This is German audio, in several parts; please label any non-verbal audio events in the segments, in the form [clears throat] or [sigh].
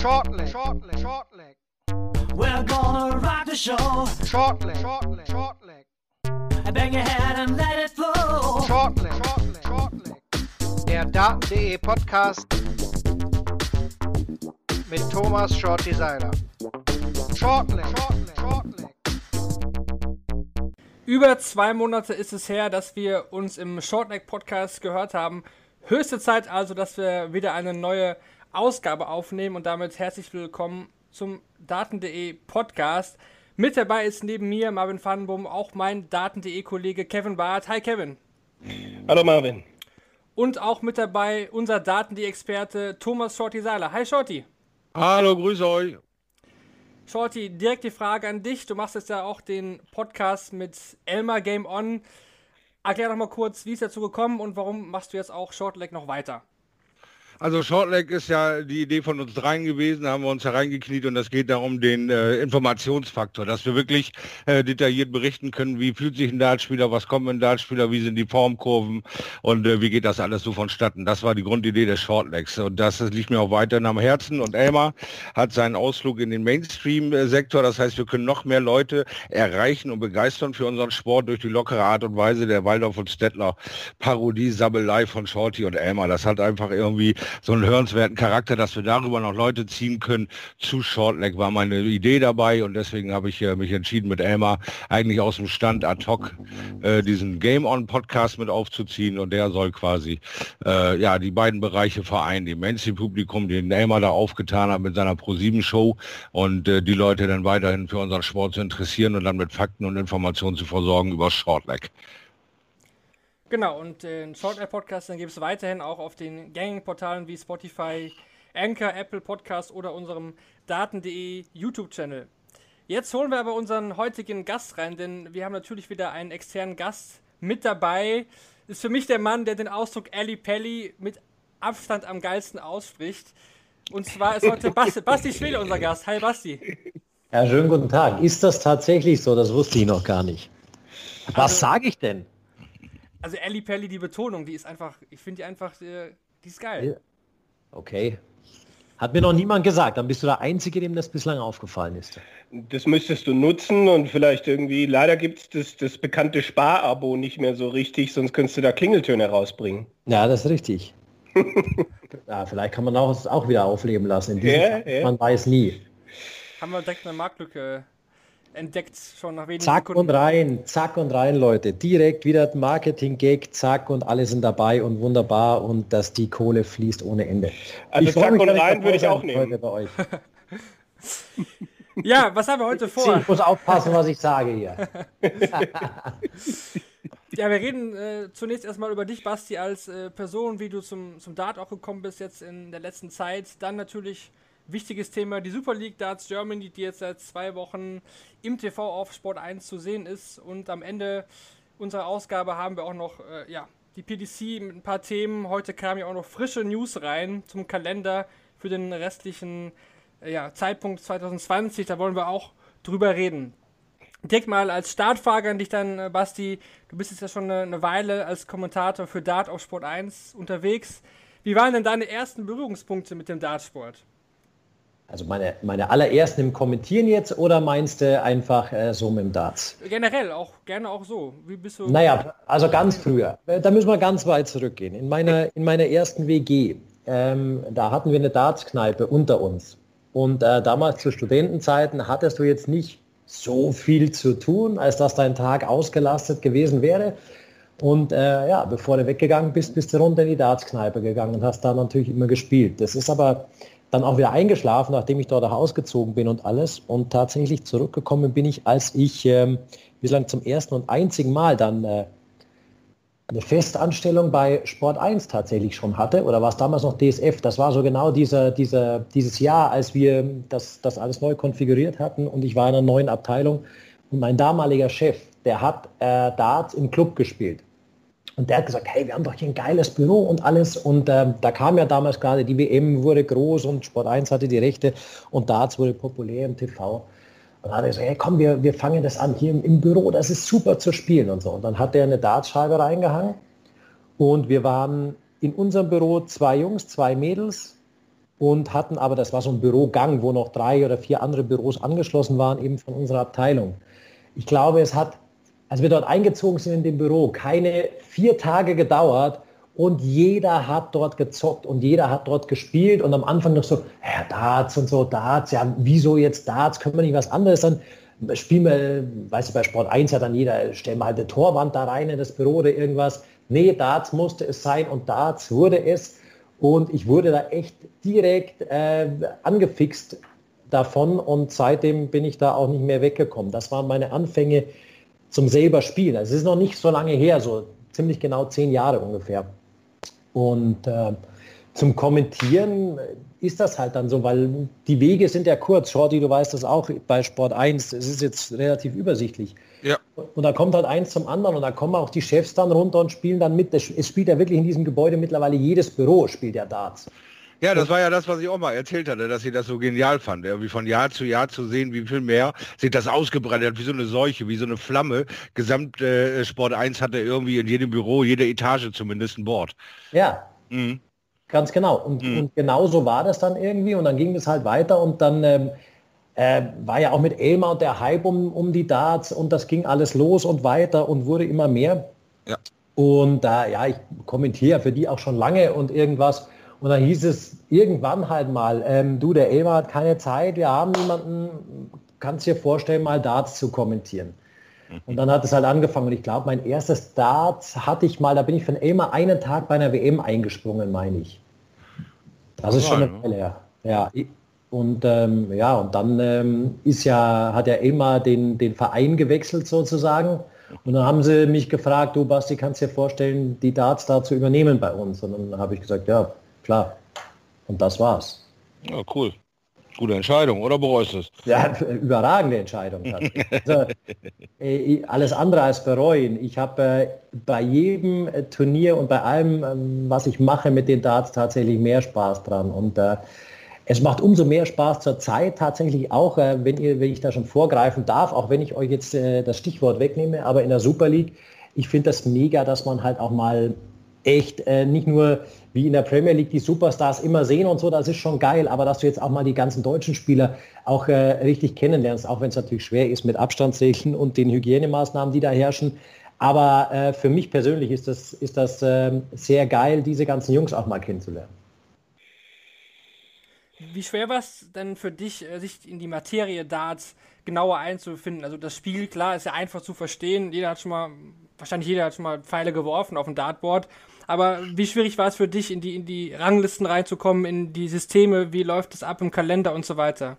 Shortleg, shortleg, shortleg. We're gonna rock the show. Shortleg, shortleg, shortleg. Bang your head and let it flow. Shortleg, shortleg, shortleg. Der Daten.de Podcast mit Thomas Shorty Seiler. Shortleg, shortleg, shortleg. Über zwei Monate ist es her, dass wir uns im Shortleg Podcast gehört haben. Höchste Zeit also, dass wir wieder eine neue Ausgabe aufnehmen und damit herzlich willkommen zum Daten.de Podcast. Mit dabei ist neben mir Marvin Vandenboom auch mein Daten.de Kollege Kevin Barth. Hi Kevin. Hallo Marvin. Und auch mit dabei unser Daten.de Experte Thomas Shorty Seiler. Hi Shorty. Hallo, grüße euch. Shorty, direkt die Frage an dich. Du machst jetzt ja auch den Podcast mit Elmar Game On. Erklär doch mal kurz, wie ist dazu gekommen und warum machst du jetzt auch Shortleg noch weiter? Also Shortleg ist ja die Idee von uns dreien gewesen, da haben wir uns hereingekniet und es geht darum, den äh, Informationsfaktor, dass wir wirklich äh, detailliert berichten können, wie fühlt sich ein Dartspieler, was kommt ein Dartspieler, wie sind die Formkurven und äh, wie geht das alles so vonstatten. Das war die Grundidee des Shortlegs und das, das liegt mir auch weiterhin am Herzen und Elmar hat seinen Ausflug in den Mainstream-Sektor, das heißt, wir können noch mehr Leute erreichen und begeistern für unseren Sport durch die lockere Art und Weise der Waldorf und Stettler Parodie, Sabbelei von Shorty und Elmar. Das hat einfach irgendwie so einen hörenswerten Charakter, dass wir darüber noch Leute ziehen können. Zu Shortleg war meine Idee dabei und deswegen habe ich äh, mich entschieden, mit Elmar eigentlich aus dem Stand ad hoc äh, diesen Game On Podcast mit aufzuziehen und der soll quasi äh, ja die beiden Bereiche vereinen, die Mainstream-Publikum, den Elmar da aufgetan hat mit seiner Pro-7-Show und äh, die Leute dann weiterhin für unseren Sport zu interessieren und dann mit Fakten und Informationen zu versorgen über Shortleg. Genau, und den Short Podcast, den gibt es weiterhin auch auf den gängigen Portalen wie Spotify, Anchor, Apple Podcast oder unserem Daten.de YouTube-Channel. Jetzt holen wir aber unseren heutigen Gast rein, denn wir haben natürlich wieder einen externen Gast mit dabei. Ist für mich der Mann, der den Ausdruck Ali Pelli mit Abstand am geilsten ausspricht. Und zwar ist heute Basti, [laughs] Basti Schwede unser Gast. Hi Basti. Ja, schönen guten Tag. Ist das tatsächlich so? Das wusste ich noch gar nicht. Was Also- sage ich denn? Also Ali Pelli, die Betonung, die ist einfach, ich finde die einfach, äh, die ist geil. Okay. Hat mir noch niemand gesagt. Dann bist du der Einzige, dem das bislang aufgefallen ist. Das müsstest du nutzen und vielleicht irgendwie, leider gibt es das, das bekannte Sparabo nicht mehr so richtig, sonst könntest du da Klingeltöne rausbringen. Ja, das ist richtig. [laughs] ja, vielleicht kann man auch, es auch wieder aufleben lassen. In diesem Ja, Fall. ja. Man weiß nie. Haben wir direkt eine Marktlücke entdeckt, schon nach wenigen Zack Sekunden. und rein, zack und rein, Leute. Direkt wieder Marketing-Gag, zack und alle sind dabei und wunderbar und dass die Kohle fließt ohne Ende. Also freu zack mich, und rein würde ich auch nehmen. heute Bei euch. [laughs] Ja, was haben wir heute vor? Ich muss aufpassen, was ich sage hier. [laughs] Ja, wir reden äh, zunächst erstmal über dich, Basti, als äh, Person, wie du zum, zum Dart auch gekommen bist jetzt in der letzten Zeit. Dann natürlich wichtiges Thema, die Super League Darts Germany, die jetzt seit zwei Wochen im TV auf Sport 1 zu sehen ist. Und am Ende unserer Ausgabe haben wir auch noch äh, ja, die PDC mit ein paar Themen. Heute kamen ja auch noch frische News rein zum Kalender für den restlichen äh, ja, Zeitpunkt 2020. Da wollen wir auch drüber reden. Direkt mal als Startfrage an dich dann, äh, Basti. Du bist jetzt ja schon eine, eine Weile als Kommentator für Dart auf Sport 1 unterwegs. Wie waren denn deine ersten Berührungspunkte mit dem Dartsport? Also meine, meine allerersten im Kommentieren jetzt oder meinst du einfach äh, so mit dem Darts? Generell, auch gerne auch so. Wie bist du? Naja, also ganz früher. Äh, Da müssen wir ganz weit zurückgehen. In meiner, in meiner ersten WG, ähm, da hatten wir eine Dartskneipe unter uns. Und äh, damals zu Studentenzeiten hattest du jetzt nicht so viel zu tun, als dass dein Tag ausgelastet gewesen wäre. Und äh, ja, bevor du weggegangen bist, bist du runter in die Dartskneipe gegangen und hast da natürlich immer gespielt. Das ist aber dann auch wieder eingeschlafen, nachdem ich dort auch ausgezogen bin und alles. Und tatsächlich zurückgekommen bin ich, als ich ähm, bislang zum ersten und einzigen Mal dann äh, eine Festanstellung bei Sport 1 tatsächlich schon hatte. Oder war es damals noch DSF? Das war so genau dieser, dieser, dieses Jahr, als wir das, das alles neu konfiguriert hatten und ich war in einer neuen Abteilung. Und mein damaliger Chef, der hat äh, Darts im Club gespielt. Und der hat gesagt, hey, wir haben doch hier ein geiles Büro und alles. Und ähm, da kam ja damals gerade, die WM wurde groß und Sport 1 hatte die Rechte und Darts wurde populär im TV. Und dann hat er gesagt, hey, komm, wir, wir fangen das an hier im, im Büro, das ist super zu spielen und so. Und dann hat er eine Dartscheibe reingehangen und wir waren in unserem Büro zwei Jungs, zwei Mädels und hatten aber, das war so ein Bürogang, wo noch drei oder vier andere Büros angeschlossen waren, eben von unserer Abteilung. Ich glaube, es hat, als wir dort eingezogen sind in dem Büro, keine vier Tage gedauert und jeder hat dort gezockt und jeder hat dort gespielt und am Anfang noch so, ja, Darts und so, Darts, ja, wieso jetzt Darts, können wir nicht was anderes, dann spielen wir, weiß ich, bei Sport 1 hat dann jeder, stellen wir halt eine Torwand da rein in das Büro oder irgendwas. Nee, Darts musste es sein und Darts wurde es. Und ich wurde da echt direkt äh, angefixt davon und seitdem bin ich da auch nicht mehr weggekommen. Das waren meine Anfänge zum selber Spielen. Also es ist noch nicht so lange her, so ziemlich genau zehn Jahre ungefähr. Und äh, zum Kommentieren ist das halt dann so, weil die Wege sind ja kurz. Shorty, du weißt das auch bei Sport 1, es ist jetzt relativ übersichtlich. Ja. Und da kommt halt eins zum anderen und da kommen auch die Chefs dann runter und spielen dann mit. Es spielt ja wirklich in diesem Gebäude mittlerweile jedes Büro spielt ja Darts. Ja, das war ja das, was ich auch mal erzählt hatte, dass sie das so genial fand. Irgendwie von Jahr zu Jahr zu sehen, wie viel mehr sich das ausgebreitet hat, wie so eine Seuche, wie so eine Flamme. Gesamt äh, Sport 1 hatte irgendwie in jedem Büro, jede Etage zumindest ein Board. Ja. Mhm. Ganz genau. Und, Mhm. und genau so war das dann irgendwie. Und dann ging es halt weiter und dann ähm, äh, war ja auch mit Elmar und der Hype um, um die Darts und das ging alles los und weiter und wurde immer mehr. Ja. Und da, ja, ich kommentiere für die auch schon lange und irgendwas. Und dann hieß es irgendwann halt mal, ähm, du, der Elmar hat keine Zeit, wir haben niemanden, kannst dir vorstellen, mal Darts zu kommentieren. Und dann hat es halt angefangen. Und ich glaube, mein erstes Darts hatte ich mal, da bin ich von Elmar einen Tag bei einer WM eingesprungen, meine ich. Das ist schon eine ne? Weile her. Ja, und ähm, ja, und dann ähm, ist ja, hat ja Elmar den, den Verein gewechselt sozusagen. Und dann haben sie mich gefragt, du Basti, kannst dir vorstellen, die Darts da zu übernehmen bei uns? Und dann habe ich gesagt, ja, klar. Und das war's. Ja, cool. Gute Entscheidung, oder bereust du es? Ja, [laughs] überragende Entscheidung. tatsächlich. Also, [laughs] äh, alles andere als bereuen. Ich habe äh, bei jedem äh, Turnier und bei allem, ähm, was ich mache mit den Darts, tatsächlich mehr Spaß dran. Und es macht umso mehr Spaß zur Zeit tatsächlich auch, wenn, ihr, wenn ich da schon vorgreifen darf, auch wenn ich euch jetzt das Stichwort wegnehme, aber in der Super League, ich finde das mega, dass man halt auch mal echt äh, nicht nur wie in der Premier League die Superstars immer sehen und so, das ist schon geil, aber dass du jetzt auch mal die ganzen deutschen Spieler auch äh, richtig kennenlernst, auch wenn es natürlich schwer ist mit Abstandsregeln und den Hygienemaßnahmen, die da herrschen. Aber äh, für mich persönlich ist das, ist das ähm, sehr geil, diese ganzen Jungs auch mal kennenzulernen. Wie schwer war es denn für dich, äh, sich in die Materie Darts genauer einzufinden? Also das Spiel, klar, ist ja einfach zu verstehen. Jeder hat schon mal, wahrscheinlich jeder hat schon mal Pfeile geworfen auf dem Dartboard. Aber wie schwierig war es für dich, in die, in die Ranglisten reinzukommen, in die Systeme, wie läuft es ab im Kalender und so weiter?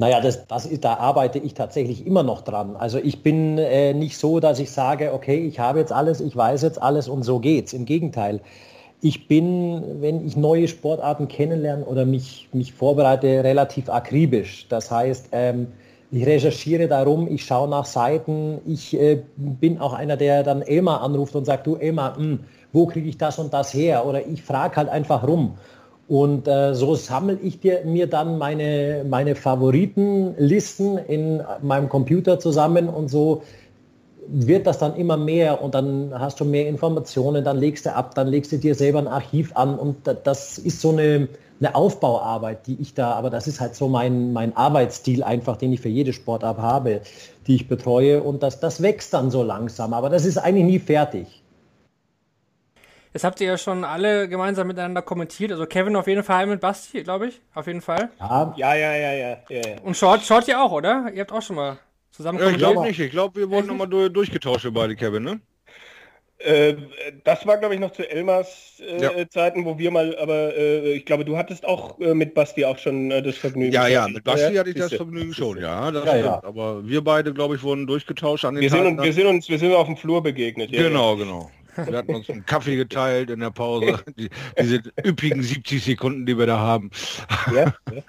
Naja, das, das ist, da arbeite ich tatsächlich immer noch dran. Also ich bin äh, nicht so, dass ich sage, okay, ich habe jetzt alles, ich weiß jetzt alles und so geht's. Im Gegenteil. Ich bin, wenn ich neue Sportarten kennenlerne oder mich, mich vorbereite, relativ akribisch. Das heißt, ähm, ich recherchiere darum, ich schaue nach Seiten. Ich äh, bin auch einer, der dann Elmar anruft und sagt, du Elmar, mh, wo kriege ich das und das her? Oder ich frage halt einfach rum. Und äh, so sammle ich dir, mir dann meine, meine Favoritenlisten in meinem Computer zusammen und so wird das dann immer mehr und dann hast du mehr Informationen, dann legst du ab, dann legst du dir selber ein Archiv an und da- das ist so eine, eine Aufbauarbeit, die ich da, aber das ist halt so mein, mein Arbeitsstil einfach, den ich für jede Sportart habe, die ich betreue und das, das wächst dann so langsam, aber das ist eigentlich nie fertig. Jetzt habt ihr ja schon alle gemeinsam miteinander kommentiert. Also Kevin auf jeden Fall mit Basti, glaube ich. Auf jeden Fall. Ja, Ja, ja, ja, ja. ja. Und Short, Short ihr auch, oder? Ihr habt auch schon mal zusammen Ja, ich glaube nicht. Ich glaube, wir wurden [laughs] nochmal durch, durchgetauscht, wir beide, Kevin, ne? Äh, das war, glaube ich, noch zu Elmars äh, Ja. Zeiten, wo wir mal, aber äh, ich glaube, du hattest auch äh, mit Basti auch schon äh, das Vergnügen. Ja, ja, mit Basti Ja, hatte ich das. Vergnügen schon, ja, das Ja, ja. Aber wir beide, glaube ich, wurden durchgetauscht an den Wir sind, Tagen uns, wir sind uns, wir sind auf dem Flur begegnet. Ja, Genau, genau. Wir hatten uns einen Kaffee geteilt in der Pause. Die, diese üppigen 70 Sekunden, die wir da haben. Ja. [laughs]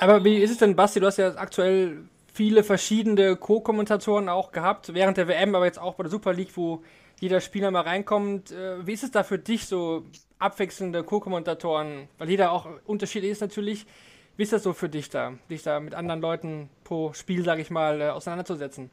Aber wie ist es denn, Basti? Du hast ja aktuell viele verschiedene Co-Kommentatoren auch gehabt, während der WM, aber jetzt auch bei der Super League, wo jeder Spieler mal reinkommt. Äh, Wie ist es da für dich, so abwechselnde Co-Kommentatoren? Weil jeder auch unterschiedlich ist natürlich. Wie ist das so für dich da, dich da mit anderen Leuten pro Spiel, sage ich mal, äh, auseinanderzusetzen?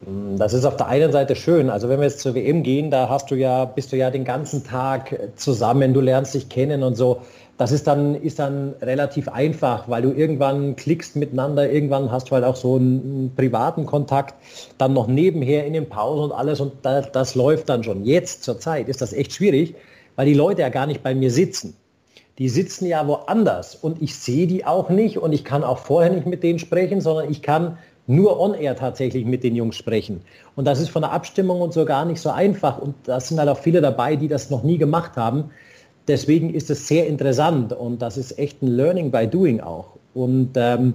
Das ist auf der einen Seite schön. Also wenn wir jetzt zur WM gehen, da hast du ja, bist du ja den ganzen Tag zusammen, du lernst dich kennen und so. Das ist dann, ist dann relativ einfach, weil du irgendwann klickst miteinander, irgendwann hast du halt auch so einen, einen privaten Kontakt, dann noch nebenher in den Pausen und alles und da, das läuft dann schon. Jetzt zur Zeit ist das echt schwierig, weil die Leute ja gar nicht bei mir sitzen. Die sitzen ja woanders und ich sehe die auch nicht und ich kann auch vorher nicht mit denen sprechen, sondern ich kann nur on-air tatsächlich mit den Jungs sprechen. Und das ist von der Abstimmung und so gar nicht so einfach. Und da sind halt auch viele dabei, die das noch nie gemacht haben. Deswegen ist es sehr interessant und das ist echt ein Learning by Doing auch. Und ähm,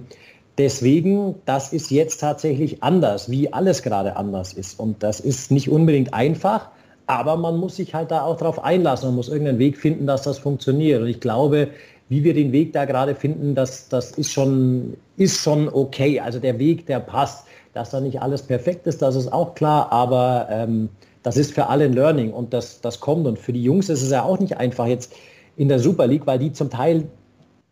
deswegen, das ist jetzt tatsächlich anders, wie alles gerade anders ist. Und das ist nicht unbedingt einfach, aber man muss sich halt da auch darauf einlassen. Man muss irgendeinen Weg finden, dass das funktioniert. Und ich glaube, wie wir den Weg da gerade finden, das, das ist, schon, ist schon okay. Also der Weg, der passt. Dass da nicht alles perfekt ist, das ist auch klar, aber ähm, das ist für alle ein Learning und das, das kommt. Und für die Jungs ist es ja auch nicht einfach jetzt in der Super League, weil die zum Teil,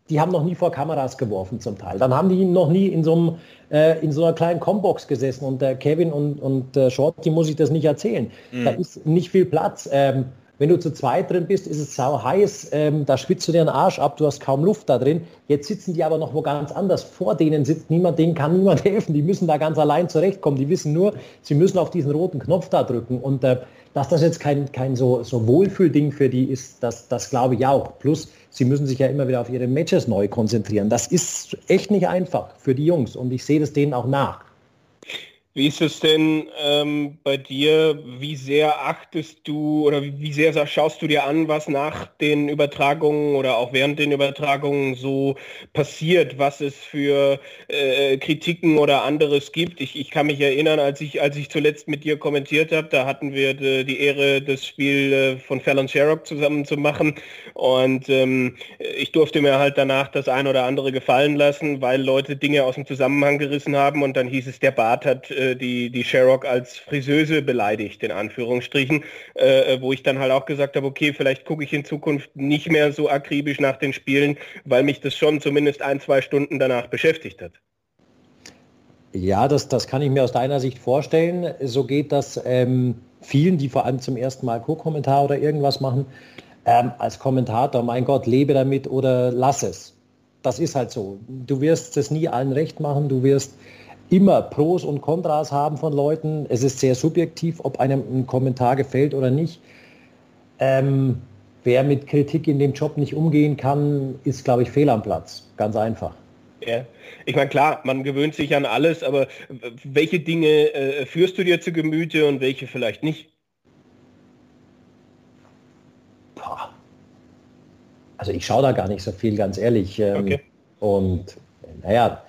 die haben noch nie vor Kameras geworfen zum Teil. Dann haben die noch nie in so, einem, äh, in so einer kleinen Combox gesessen und der Kevin und, und äh, Shorty muss ich das nicht erzählen. Mhm. Da ist nicht viel Platz. Ähm, wenn du zu zweit drin bist, ist es sau heiß, ähm, da schwitzt du dir den Arsch ab, du hast kaum Luft da drin. Jetzt sitzen die aber noch wo ganz anders. Vor denen sitzt niemand, denen kann niemand [laughs] helfen. Die müssen da ganz allein zurechtkommen. Die wissen nur, sie müssen auf diesen roten Knopf da drücken. Und äh, dass das jetzt kein, kein so, so Wohlfühlding für die ist, das, das glaube ich auch. Plus, sie müssen sich ja immer wieder auf ihre Matches neu konzentrieren. Das ist echt nicht einfach für die Jungs und ich sehe das denen auch nach. Wie ist es denn ähm, bei dir? Wie sehr achtest du oder wie sehr schaust du dir an, was nach den Übertragungen oder auch während den Übertragungen so passiert, was es für äh, Kritiken oder anderes gibt? Ich, ich kann mich erinnern, als ich, als ich zuletzt mit dir kommentiert habe, da hatten wir die, die Ehre, das Spiel äh, von Fallon Sherrock zusammen zu machen und ähm, ich durfte mir halt danach das ein oder andere gefallen lassen, weil Leute Dinge aus dem Zusammenhang gerissen haben und dann hieß es, der Bart hat äh, die, die Sherrock als Friseuse beleidigt, in Anführungsstrichen, äh, wo ich dann halt auch gesagt habe, okay, vielleicht gucke ich in Zukunft nicht mehr so akribisch nach den Spielen, weil mich das schon zumindest ein, zwei Stunden danach beschäftigt hat. Ja, das, das kann ich mir aus deiner Sicht vorstellen. So geht das ähm, vielen, die vor allem zum ersten Mal Co-Kommentar oder irgendwas machen. Ähm, als Kommentator, mein Gott, lebe damit oder lass es. Das ist halt so. Du wirst es nie allen recht machen. Du wirst immer Pros und Kontras haben von Leuten. Es ist sehr subjektiv, ob einem ein Kommentar gefällt oder nicht. Ähm, wer mit Kritik in dem Job nicht umgehen kann, ist, glaube ich, fehl am Platz. Ganz einfach. Ja, ich meine, klar, man gewöhnt sich an alles, aber welche Dinge äh, führst du dir zu Gemüte und welche vielleicht nicht? Boah. Also ich schaue da gar nicht so viel, ganz ehrlich. Ähm, okay. Und naja,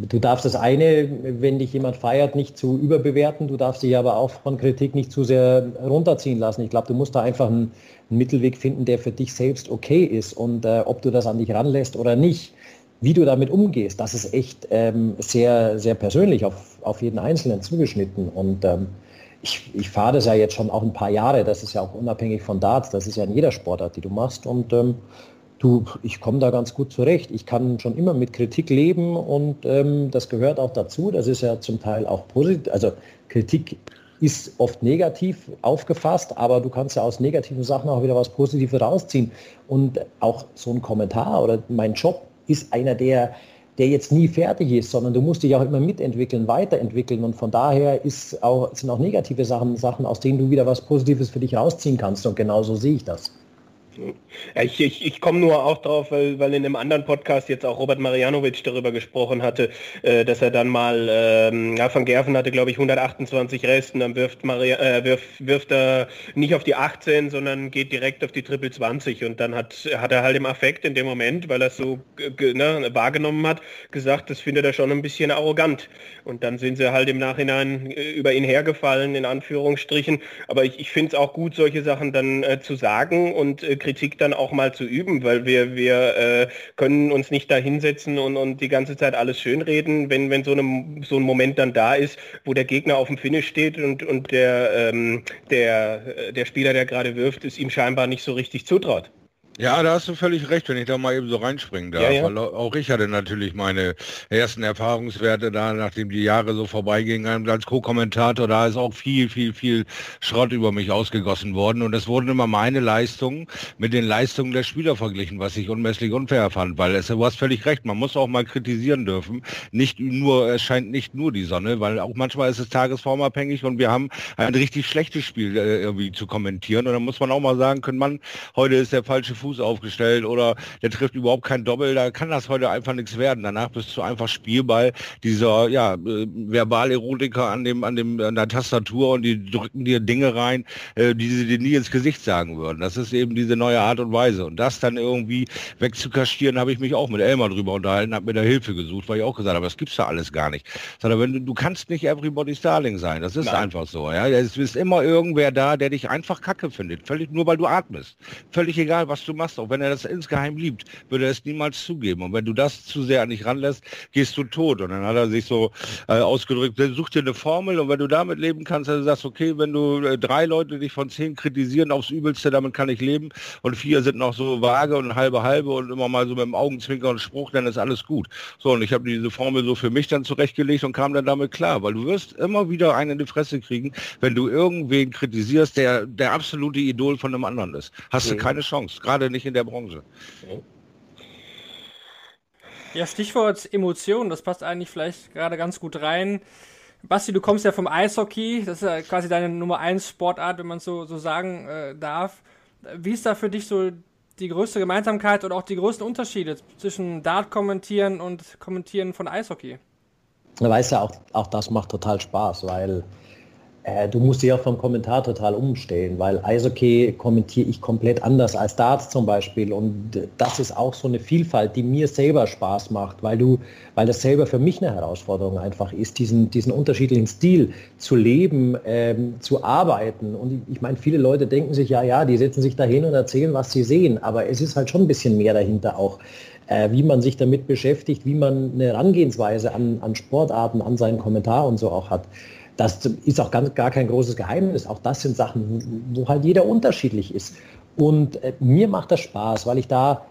Du darfst das eine, wenn dich jemand feiert, nicht zu überbewerten. Du darfst dich aber auch von Kritik nicht zu sehr runterziehen lassen. Ich glaube, du musst da einfach einen, einen, Mittelweg finden, der für dich selbst okay ist. Und äh, ob du das an dich ranlässt oder nicht, wie du damit umgehst, das ist echt ähm, sehr, sehr persönlich auf, auf jeden Einzelnen zugeschnitten. Und ähm, ich, ich fahre das ja jetzt schon auch ein paar Jahre. Das ist ja auch unabhängig von Darts. Das ist ja in jeder Sportart, die du machst. Und ähm, Du, ich komme da ganz gut zurecht. Ich kann schon immer mit Kritik leben und ähm, das gehört auch dazu. Das ist ja zum Teil auch positiv. Also Kritik ist oft negativ aufgefasst, aber du kannst ja aus negativen Sachen auch wieder was Positives rausziehen. Und auch so ein Kommentar oder mein Job ist einer, der, der jetzt nie fertig ist, sondern du musst dich auch immer mitentwickeln, weiterentwickeln. Und von daher ist auch, sind auch negative Sachen, Sachen, aus denen du wieder was Positives für dich rausziehen kannst. Und genau so sehe ich das. Ich, ich, ich komme nur auch drauf, weil, weil in einem anderen Podcast jetzt auch Robert Marianovic darüber gesprochen hatte, äh, dass er dann mal, ähm, ja, Van Gerven hatte glaube ich 128 Resten, dann wirft, Maria, äh, wirft, wirft er nicht auf die 18, sondern geht direkt auf die Triple 20 und dann hat, hat er halt im Affekt in dem Moment, weil er es so ne, wahrgenommen hat, gesagt, das findet er schon ein bisschen arrogant. Und dann sind sie halt im Nachhinein äh, über ihn hergefallen, in Anführungsstrichen, aber ich, ich finde es auch gut, solche Sachen dann äh, zu sagen und äh, Kritik dann auch mal zu üben, weil wir, wir äh, können uns nicht da hinsetzen und, und die ganze Zeit alles schönreden, wenn, wenn so, eine, so ein Moment dann da ist, wo der Gegner auf dem Finish steht und, und der, ähm, der, der Spieler, der gerade wirft, es ihm scheinbar nicht so richtig zutraut. Ja, da hast du völlig recht, wenn ich da mal eben so reinspringen darf. Ja, ja. Weil auch ich hatte natürlich meine ersten Erfahrungswerte da, nachdem die Jahre so vorbeigingen als Co-Kommentator. Da ist auch viel, viel, viel Schrott über mich ausgegossen worden. Und es wurden immer meine Leistungen mit den Leistungen der Spieler verglichen, was ich unmesslich unfair fand. Weil es, du hast völlig recht, man muss auch mal kritisieren dürfen. Nicht nur, es scheint nicht nur die Sonne, weil auch manchmal ist es tagesformabhängig und wir haben ein richtig schlechtes Spiel äh, irgendwie zu kommentieren. Und dann muss man auch mal sagen können, man, heute ist der falsche Fuß Fuß aufgestellt oder der trifft überhaupt kein Doppel, da kann das heute einfach nichts werden. Danach bist du einfach Spielball dieser ja, äh, Verbalerotiker an dem an dem an der Tastatur und die drücken dir Dinge rein, äh, die sie dir nie ins Gesicht sagen würden. Das ist eben diese neue Art und Weise und das dann irgendwie wegzukaschieren, habe ich mich auch mit Elmar drüber unterhalten, habe mir da Hilfe gesucht, weil ich auch gesagt habe, das gibt's da alles gar nicht. Sondern wenn du, du kannst nicht everybody's darling sein, das ist Nein. einfach so. Ja, es ist immer irgendwer da, der dich einfach Kacke findet, völlig nur weil du atmest, völlig egal, was du machst, auch wenn er das insgeheim liebt, würde er es niemals zugeben. Und wenn du das zu sehr an dich ranlässt, gehst du tot. Und dann hat er sich so äh, ausgedrückt, such dir eine Formel und wenn du damit leben kannst, dann sagst okay, wenn du äh, drei Leute dich von zehn kritisieren aufs Übelste, damit kann ich leben und vier sind noch so vage und halbe halbe und immer mal so mit dem Augenzwinker und Spruch, dann ist alles gut. So, und ich habe diese Formel so für mich dann zurechtgelegt und kam dann damit klar, weil du wirst immer wieder einen in die Fresse kriegen, wenn du irgendwen kritisierst, der der absolute Idol von einem anderen ist. Hast mhm. du keine Chance, gerade nicht in der Branche. Ja, Stichwort Emotionen, das passt eigentlich vielleicht gerade ganz gut rein. Basti, du kommst ja vom Eishockey, das ist ja quasi deine Nummer 1 Sportart, wenn man so, so sagen äh, darf. Wie ist da für dich so die größte Gemeinsamkeit oder auch die größten Unterschiede zwischen Dart kommentieren und kommentieren von Eishockey? Weißt ja, auch, auch das macht total Spaß, weil äh, du musst dich auch vom Kommentar total umstellen, weil Eishockey kommentiere ich komplett anders als Darts zum Beispiel. Und das ist auch so eine Vielfalt, die mir selber Spaß macht, weil du, weil das selber für mich eine Herausforderung einfach ist, diesen, diesen unterschiedlichen Stil zu leben, ähm, zu arbeiten. Und ich meine, viele Leute denken sich, ja, ja, die setzen sich da hin und erzählen, was sie sehen. Aber es ist halt schon ein bisschen mehr dahinter auch äh, wie man sich damit beschäftigt, wie man eine Herangehensweise an, an Sportarten, an seinen Kommentar und so auch hat. Das ist auch ganz, gar kein großes Geheimnis. Auch das sind Sachen, wo halt jeder unterschiedlich ist. Und äh, mir macht das Spaß, weil ich da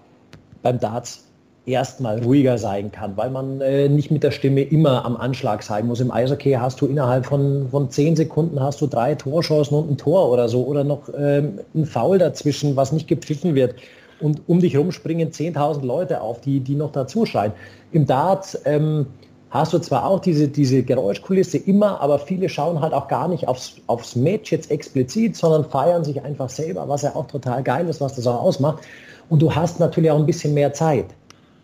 beim Darts erstmal ruhiger sein kann, weil man äh, nicht mit der Stimme immer am Anschlag sein muss. Im Eishockey hast du innerhalb von, von zehn Sekunden hast du drei Torchancen und ein Tor oder so oder noch ähm, ein Foul dazwischen, was nicht gepfiffen wird. Und um dich rum springen 10.000 Leute auf, die, die noch dazu schreien. Im Darts ähm, hast du zwar auch diese, diese Geräuschkulisse immer, aber viele schauen halt auch gar nicht aufs, aufs Match jetzt explizit, sondern feiern sich einfach selber, was ja auch total geil ist, was das auch ausmacht. Und du hast natürlich auch ein bisschen mehr Zeit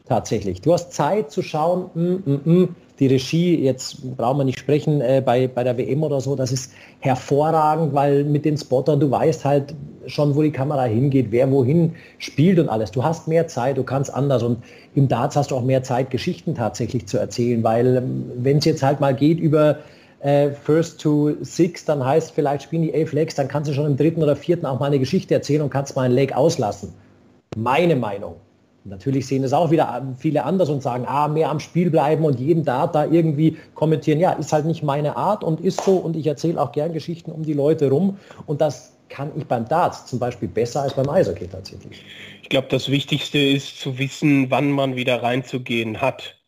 tatsächlich. Du hast Zeit zu schauen, mm, mm, mm, die Regie, jetzt brauchen wir nicht sprechen, äh, bei, bei der WM oder so, das ist hervorragend, weil mit den Spottern, du weißt halt schon, wo die Kamera hingeht, wer wohin spielt und alles. Du hast mehr Zeit, du kannst anders und im Darts hast du auch mehr Zeit, Geschichten tatsächlich zu erzählen, weil ähm, wenn es jetzt halt mal geht über äh, First to Six, dann heißt vielleicht spielen die elf Legs, dann kannst du schon im dritten oder vierten auch mal eine Geschichte erzählen und kannst mal ein Leg auslassen. Meine Meinung. Natürlich sehen es auch wieder viele anders und sagen, ah, mehr am Spiel bleiben und jeden Dart da irgendwie kommentieren. Ja, ist halt nicht meine Art und ist so und ich erzähle auch gern Geschichten um die Leute rum und das kann ich beim Darts zum Beispiel besser als beim Eishockey tatsächlich. Ich glaube, das Wichtigste ist zu wissen, wann man wieder reinzugehen hat.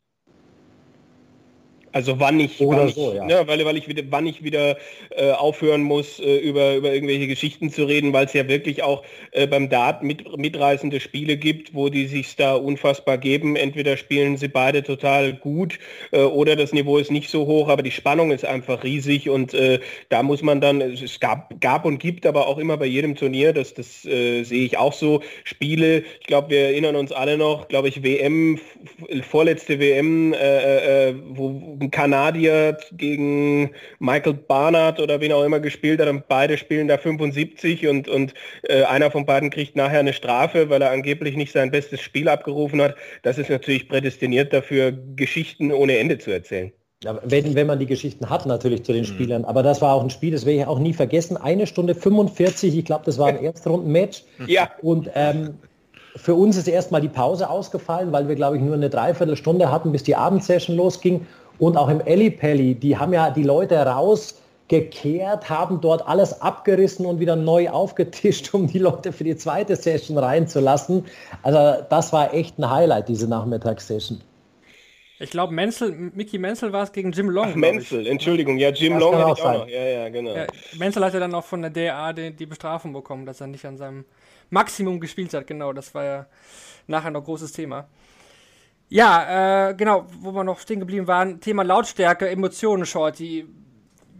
Also wann ich, wann so, ich ja. ne, weil, weil ich wieder, wann ich wieder äh, aufhören muss, äh, über, über irgendwelche Geschichten zu reden, weil es ja wirklich auch äh, beim Dart mit, mitreißende Spiele gibt, wo die sich da unfassbar geben. Entweder spielen sie beide total gut äh, oder das Niveau ist nicht so hoch, aber die Spannung ist einfach riesig und äh, da muss man dann, es gab, gab und gibt aber auch immer bei jedem Turnier, das, das äh, sehe ich auch so, Spiele, ich glaube, wir erinnern uns alle noch, glaube ich, WM, vorletzte WM, wo ein Kanadier gegen Michael Barnard oder wen auch immer gespielt hat und beide spielen da 75 und, und äh, einer von beiden kriegt nachher eine Strafe, weil er angeblich nicht sein bestes Spiel abgerufen hat. Das ist natürlich prädestiniert dafür, Geschichten ohne Ende zu erzählen. Ja, wenn, wenn man die Geschichten hat natürlich zu den mhm. Spielern. Aber das war auch ein Spiel, das werde ich auch nie vergessen. Eine Stunde 45, ich glaube, das war ein [laughs] Erstrundenmatch. Ja. Und ähm, für uns ist erstmal die Pause ausgefallen, weil wir, glaube ich, nur eine Dreiviertelstunde hatten, bis die Abendsession losging. Und auch im Ellipelli, die haben ja die Leute raus gekehrt, haben dort alles abgerissen und wieder neu aufgetischt, [laughs] um die Leute für die zweite Session reinzulassen. Also das war echt ein Highlight, diese Nachmittagssession. Ich glaube, Menzel, Mickey Menzel war es gegen Jim Long. Ach, Menzel, Entschuldigung, ja, Jim Das Long hatte auch ich auch sein. noch. Ja, ja, genau. Ja, Menzel hat ja dann auch von der DA die, die Bestrafung bekommen, dass er nicht an seinem Maximum gespielt hat. Genau, das war ja nachher noch großes Thema. Ja, äh, genau, wo wir noch stehen geblieben waren, Thema Lautstärke, Emotionen, Shorty.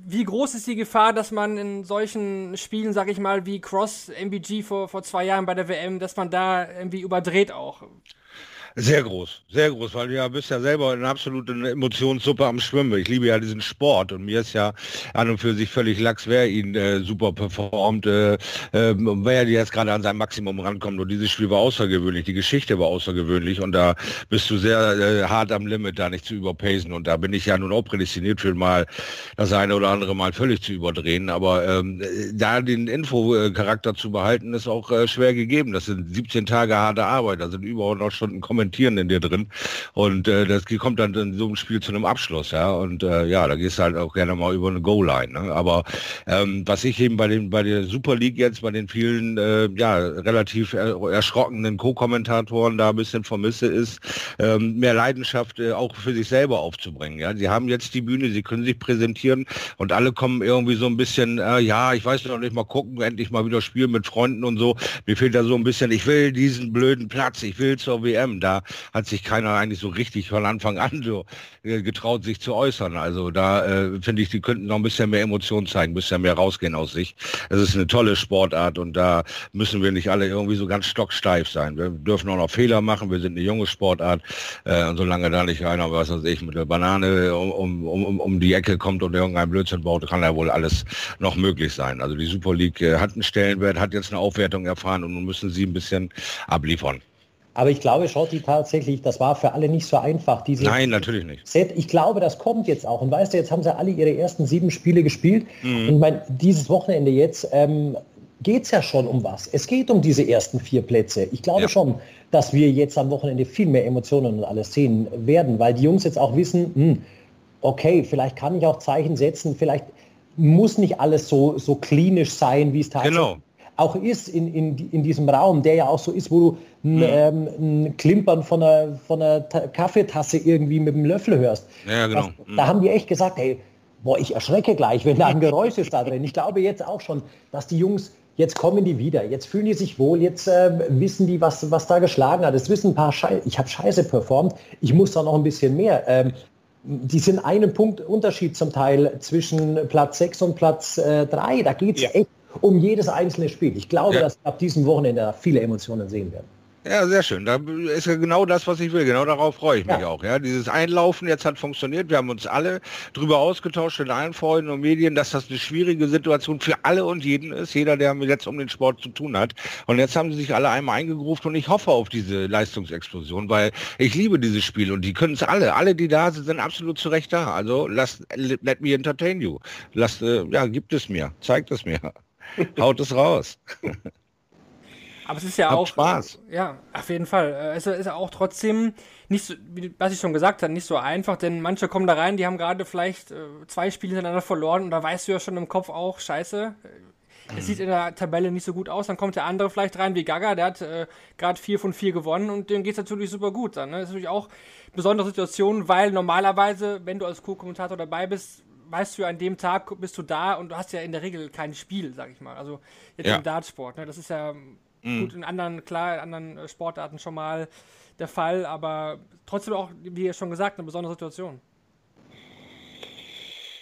Wie groß ist die Gefahr, dass man in solchen Spielen, sag ich mal, wie Cross MBG vor, vor zwei Jahren bei der WM, dass man da irgendwie überdreht auch? Sehr groß, sehr groß, weil du ja bist ja selber eine absolute Emotionssuppe am Schwimmen. Ich liebe ja diesen Sport und mir ist ja an und für sich völlig lax, wer ihn äh, super performt, äh, äh, wer jetzt gerade an sein Maximum rankommt. Und dieses Spiel war außergewöhnlich, die Geschichte war außergewöhnlich und da bist du sehr äh, hart am Limit, da nicht zu überpacen. Und da bin ich ja nun auch prädestiniert für mal das eine oder andere Mal völlig zu überdrehen. Aber ähm, da den Info-Charakter zu behalten, ist auch äh, schwer gegeben. Das sind 17 Tage harte Arbeit, da sind über 100 Stunden Kommentieren in dir drin. Und äh, das kommt dann in so einem Spiel zu einem Abschluss, ja. Und äh, ja, da gehst du halt auch gerne mal über eine Goal-Line. Ne? Aber ähm, was ich eben bei den bei der Super League jetzt, bei den vielen äh, ja relativ er erschrockenen Co-Kommentatoren da ein bisschen vermisse, ist ähm, mehr Leidenschaft äh, auch für sich selber aufzubringen. Ja, sie haben jetzt die Bühne, sie können sich präsentieren und alle kommen irgendwie so ein bisschen, äh, ja, ich weiß noch nicht mal gucken, endlich mal wieder spielen mit Freunden und so. Mir fehlt da so ein bisschen, ich will diesen blöden Platz, ich will zur WM. Da hat sich keiner eigentlich so richtig von Anfang an so äh, getraut, sich zu äußern. Also da äh, finde ich, die könnten noch ein bisschen mehr Emotionen zeigen, ein bisschen mehr rausgehen aus sich. Es ist eine tolle Sportart und da müssen wir nicht alle irgendwie so ganz stocksteif sein. Wir dürfen auch noch Fehler machen, wir sind eine junge Sportart äh, und solange da nicht einer, was weiß ich, mit der Banane um, um, um, um die Ecke kommt und irgendein Blödsinn baut, kann ja wohl alles noch möglich sein. Also die Super League äh, hat einen Stellenwert, hat jetzt eine Aufwertung erfahren und nun müssen sie ein bisschen abliefern. Aber ich glaube, Schotti, tatsächlich, das war für alle nicht so einfach. Diese Nein, natürlich nicht. Set, ich glaube, das kommt jetzt auch. Und weißt du, jetzt haben sie alle ihre ersten sieben Spiele gespielt. Und mein, dieses Wochenende jetzt ähm, geht es ja schon um was. Es geht um diese ersten vier Plätze. Ich glaube Ja. schon, dass wir jetzt am Wochenende viel mehr Emotionen und alles sehen werden, weil die Jungs jetzt auch wissen, hm, okay, vielleicht kann ich auch Zeichen setzen, vielleicht muss nicht alles so, so klinisch sein, wie es tatsächlich Genau. Auch ist in, in, in diesem Raum, der ja auch so ist, wo du ein, Mhm. ähm, ein Klimpern von einer, von einer Ta- Kaffeetasse irgendwie mit dem Löffel hörst. Ja, genau. Das, da haben die echt gesagt, hey, boah, ich erschrecke gleich, wenn da ein [laughs] Geräusch ist da drin. Ich glaube jetzt auch schon, dass die Jungs, jetzt kommen die wieder, jetzt fühlen die sich wohl, jetzt äh, wissen die, was, was da geschlagen hat. Es wissen ein paar Scheiße, ich habe scheiße performt, ich muss da noch ein bisschen mehr. Ähm, die sind einen Punkt Unterschied zum Teil zwischen Platz 6 und Platz 3. da geht es Ja. echt um jedes einzelne Spiel. Ich glaube, Ja. dass wir ab diesem Wochenende viele Emotionen sehen werden. Ja, sehr schön. Da ist ja genau das, was ich will. Genau darauf freue ich mich Ja. auch. Ja, dieses Einlaufen jetzt hat funktioniert. Wir haben uns alle drüber ausgetauscht in allen Freunden und Medien, dass das eine schwierige Situation für alle und jeden ist. Jeder, der jetzt um den Sport zu tun hat. Und jetzt haben sie sich alle einmal eingegruft und ich hoffe auf diese Leistungsexplosion, weil ich liebe dieses Spiel und die können es alle. Alle, die da sind, sind absolut zu Recht da. Also lasst, let me entertain you. Lasst, äh, ja, gibt es mir. Zeigt es mir. [laughs] Haut es raus. Aber es ist ja Habt auch. Spaß. Ja, auf jeden Fall. Äh, Es ist ja auch trotzdem nicht so, wie, was ich schon gesagt habe, nicht so einfach, denn manche kommen da rein, die haben gerade vielleicht äh, zwei Spiele hintereinander verloren und da weißt du ja schon im Kopf auch, scheiße, es sieht in der Tabelle nicht so gut aus, dann kommt der andere vielleicht rein wie Gaga, der hat äh, gerade vier von vier gewonnen und dem geht es natürlich super gut dann. Ne? Das ist natürlich auch eine besondere Situation, weil normalerweise, wenn du als Co-Kommentator dabei bist, weißt du an dem Tag bist du da und du hast ja in der Regel kein Spiel, sag ich mal. Also jetzt Ja. im Dartsport. Ne? Das ist ja gut in anderen, klar, in anderen äh, Sportarten schon mal der Fall, aber trotzdem auch, wie ihr schon gesagt, eine besondere Situation.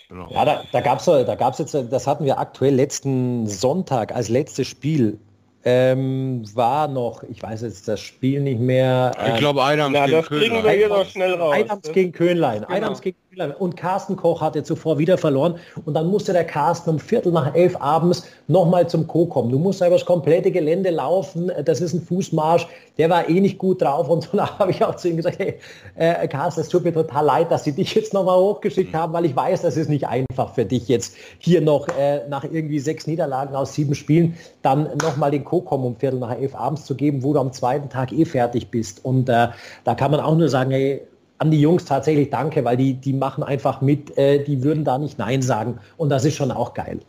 Genau. Ja, da, da gab es da gab's jetzt, das hatten wir aktuell letzten Sonntag als letztes Spiel. Ähm, war noch, ich weiß jetzt das Spiel nicht mehr. Ich ähm, glaube, einer Na, das kriegen wir hier doch schnell raus. Einams gegen Könlein. Einams gegen Könlein. Und Carsten Koch hatte zuvor wieder verloren. Und dann musste der Carsten um Viertel nach elf abends nochmal zum Co kommen. Du musst über das komplette Gelände laufen. Das ist ein Fußmarsch. Der war eh nicht gut drauf. Und [laughs] so habe ich auch zu ihm gesagt, hey, äh, Carsten, es tut mir total leid, dass sie dich jetzt nochmal hochgeschickt haben, weil ich weiß, das ist nicht einfach für dich jetzt hier noch äh, nach irgendwie sechs Niederlagen aus sieben Spielen dann nochmal den Co-Com um Viertel nach elf abends zu geben, wo du am zweiten Tag eh fertig bist. Und äh, da kann man auch nur sagen, hey, an die Jungs tatsächlich danke, weil die, die machen einfach mit, äh, die würden da nicht Nein sagen. Und das ist schon auch geil.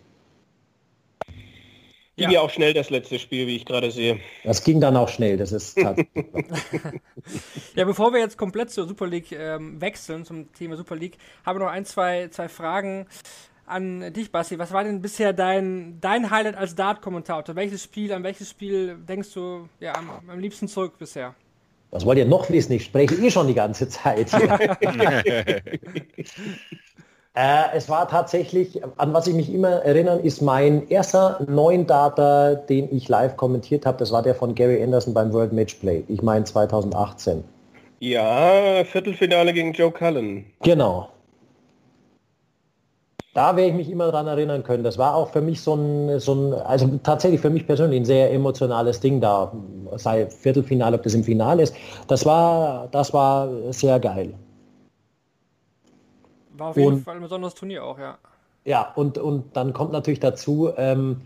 Ging ja. ja auch schnell das letzte Spiel, wie ich gerade sehe. Das ging dann auch schnell, das ist tatsächlich. [laughs] ja, bevor wir jetzt komplett zur Super League ähm, wechseln, zum Thema Super League, habe ich noch ein, zwei, zwei Fragen an dich, Basti. Was war denn bisher dein, dein Highlight als Dart-Kommentator? Welches Spiel, an welches Spiel denkst du ja, am, am liebsten zurück bisher? Was wollt ihr noch wissen? Ich spreche eh schon die ganze Zeit. [laughs] Äh, es war tatsächlich, an was ich mich immer erinnern, ist mein erster neuen Data, den ich live kommentiert habe. Das war der von Gary Anderson beim World Matchplay. Ich meine 2018. Ja, Viertelfinale gegen Joe Cullen. Genau. Da werde ich mich immer daran erinnern können. Das war auch für mich so ein, so ein, also tatsächlich für mich persönlich ein sehr emotionales Ding da. Sei Viertelfinale, ob das im Finale ist. Das war, das war sehr geil. War auf jeden und, Fall ein besonderes Turnier auch, ja. Ja, und, und dann kommt natürlich dazu, ähm,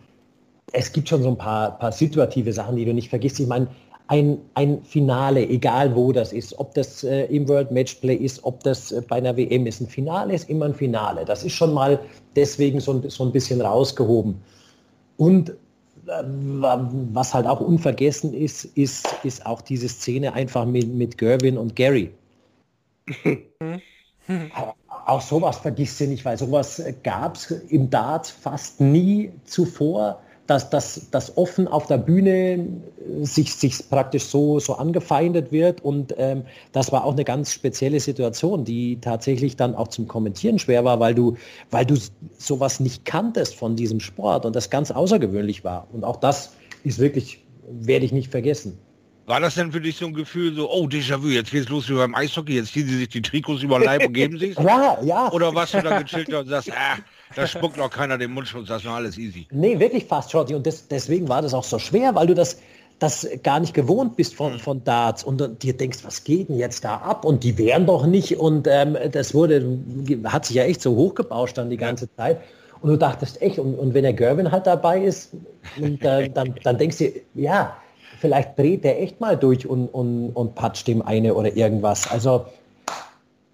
es gibt schon so ein paar, paar situative Sachen, die du nicht vergisst. Ich meine, ein, ein Finale, egal wo das ist, ob das äh, im World Matchplay ist, ob das äh, bei einer WM ist, ein Finale ist immer ein Finale. Das ist schon mal deswegen so, so ein bisschen rausgehoben. Und äh, was halt auch unvergessen ist, ist, ist auch diese Szene einfach mit, mit Gerwin und Gary. Mhm. [laughs] auch sowas vergisst du nicht, weil sowas gab es im Dart fast nie zuvor, dass das offen auf der Bühne sich, sich praktisch so, so angefeindet wird. Und ähm, das war auch eine ganz spezielle Situation, die tatsächlich dann auch zum Kommentieren schwer war, weil du, weil du sowas nicht kanntest von diesem Sport und das ganz außergewöhnlich war. Und auch das ist wirklich, werde ich nicht vergessen. War das denn für dich so ein Gefühl, so, oh, Déjà-vu, jetzt geht's los wie beim Eishockey, jetzt ziehen sie sich die Trikots über den Leib und geben sich? [laughs] Ja, ja. Oder warst du da gechillt und sagst, ah, da spuckt noch keiner den Mundschutz, das ist noch alles easy. Nee, wirklich fast, Shorty. Und das, deswegen war das auch so schwer, weil du das, das gar nicht gewohnt bist von, hm. von Darts und dir denkst, was geht denn jetzt da ab? Und die wären doch nicht. Und ähm, das wurde, hat sich ja echt so hochgebauscht dann die ganze ja. Zeit. Und du dachtest echt, und, und wenn der Gerwin halt dabei ist, äh, dann, dann denkst du, ja, vielleicht dreht der echt mal durch und, und, und patscht dem eine oder irgendwas. Also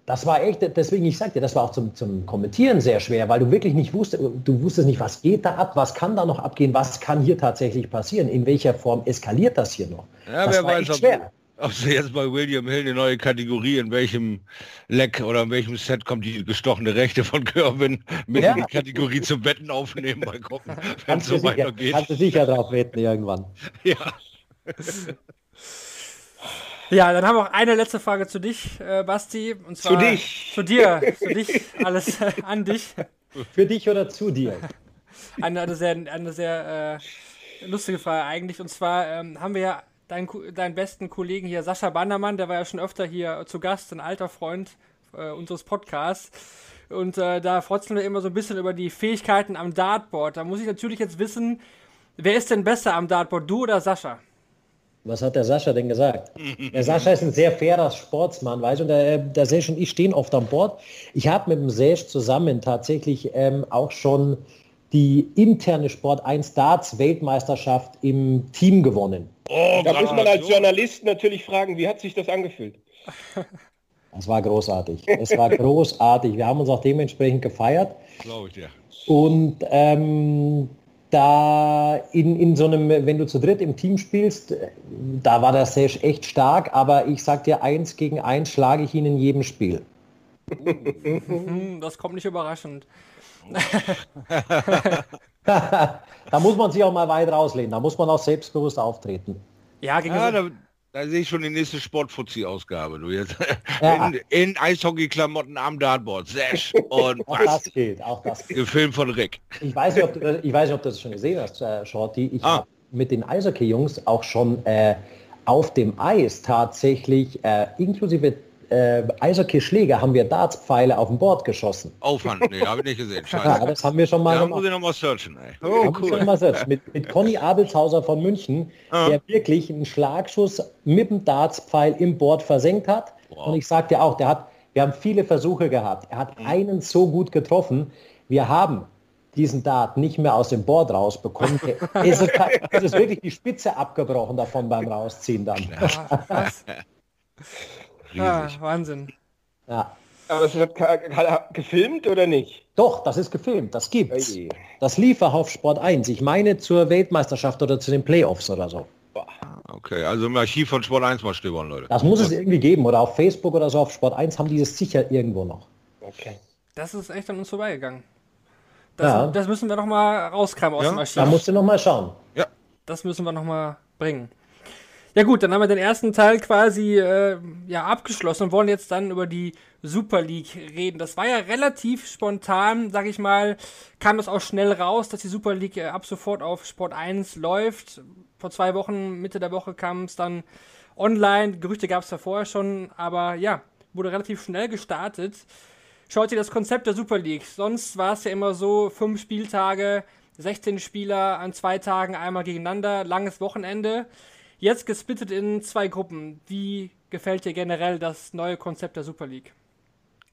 das war echt, deswegen ich sagte, das war auch zum, zum Kommentieren sehr schwer, weil du wirklich nicht wusstest, du wusstest nicht, was geht da ab, was kann da noch abgehen, was kann hier tatsächlich passieren, in welcher Form eskaliert das hier noch. Ja, das wer war weiß, echt schwer. Ob, ob sie jetzt bei William Hill eine neue Kategorie, in welchem Leck oder in welchem Set kommt die gestochene Rechte von Kirwin mit ja. in die Kategorie zum Wetten aufnehmen, mal gucken, [laughs] wenn es so weitergeht. Kannst du sicher drauf wetten irgendwann. [laughs] Ja. [laughs] Ja, dann haben wir auch eine letzte Frage zu dich, äh, Basti. Und zwar zu dich. Zu dir. zu dich. Alles äh, an dich. Für dich oder zu dir? Eine, eine sehr, eine sehr äh, lustige Frage eigentlich. Und zwar ähm, haben wir ja deinen, deinen besten Kollegen hier, Sascha Bandermann, der war ja schon öfter hier zu Gast, ein alter Freund äh, unseres Podcasts. Und äh, da frotzeln wir immer so ein bisschen über die Fähigkeiten am Dartboard. Da muss ich natürlich jetzt wissen, wer ist denn besser am Dartboard, du oder Sascha? Was hat der Sascha denn gesagt? Der Sascha ist ein sehr fairer Sportsmann, weißt du, der, der Sesh und ich stehen oft an Bord. Ich habe mit dem Sesh zusammen tatsächlich ähm, auch schon die interne Sport 1 Darts Weltmeisterschaft im Team gewonnen. Oh, da muss man als Journalist natürlich fragen, wie hat sich das angefühlt? [laughs] Es war großartig. Es war großartig. Wir haben uns auch dementsprechend gefeiert. Glaube ich dir. Und ähm, da in, in so einem, wenn du zu dritt im Team spielst, da war der Sesh echt stark, aber ich sag dir, eins gegen eins schlage ich ihn in jedem Spiel. Das kommt nicht überraschend. [laughs] da muss man sich auch mal weit rauslehnen, da muss man auch selbstbewusst auftreten. Ja, gegen ja, da, da sehe ich schon die nächste Sportfuzzi-Ausgabe. Du jetzt ja. in, in Eishockey-Klamotten am Dartboard. Sesh [laughs] und auch das geht, auch das geht. Gefilmt von Rick. Ich weiß nicht, ob du, ich weiß nicht, ob du das schon gesehen hast, äh, Shorty. Ich ah. habe mit den Eishockey-Jungs auch schon äh, auf dem Eis tatsächlich äh, inklusive äh, Eishockey-Schläger haben wir Dartspfeile auf dem Board geschossen. Aufwand, nee, habe ich nicht gesehen. [laughs] Scheiße. Ja, das haben wir schon mal ja, gemacht. muss ich noch mal searchen, ey. Oh, cool. Mal searchen. Mit, mit Conny Abelshauser von München, ah. der wirklich einen Schlagschuss mit dem Dartspfeil im Board versenkt hat. Wow. Und ich sagte auch, der hat, wir haben viele Versuche gehabt. Er hat mhm. einen so gut getroffen. Wir haben diesen Dart nicht mehr aus dem Board rausbekommen. [laughs] es, ist, es ist wirklich die Spitze abgebrochen davon beim Rausziehen dann. [laughs] Ja, Ah, Wahnsinn. Ja. Aber es wird gefilmt oder nicht? Doch, das ist gefilmt, das gibt's. Oje. Das lief auf Sport 1. Ich meine zur Weltmeisterschaft oder zu den Playoffs oder so. Okay, also im Archiv von Sport 1 mal stöbern, Leute. Das muss es irgendwie geben. Oder auf Facebook oder so auf Sport 1 haben die es sicher irgendwo noch. Okay. Das ist echt an uns vorbeigegangen. Das, Ja. das müssen wir noch mal rauskramen aus Ja, dem Archiv. Da musst du noch mal schauen. Das müssen wir noch mal bringen. Ja gut, dann haben wir den ersten Teil quasi äh, ja, abgeschlossen und wollen jetzt dann über die Super League reden. Das war ja relativ spontan, sag ich mal, kam das auch schnell raus, dass die Super League äh, ab sofort auf Sport 1 läuft. Vor zwei Wochen, Mitte der Woche kam es dann online. Gerüchte gab es ja vorher schon, aber ja, wurde relativ schnell gestartet. Schaut ihr das Konzept der Super League. Sonst war es ja immer so, fünf Spieltage, 16 Spieler an zwei Tagen einmal gegeneinander, langes Wochenende. Jetzt gesplittet in zwei Gruppen. Wie gefällt dir generell das neue Konzept der Super League?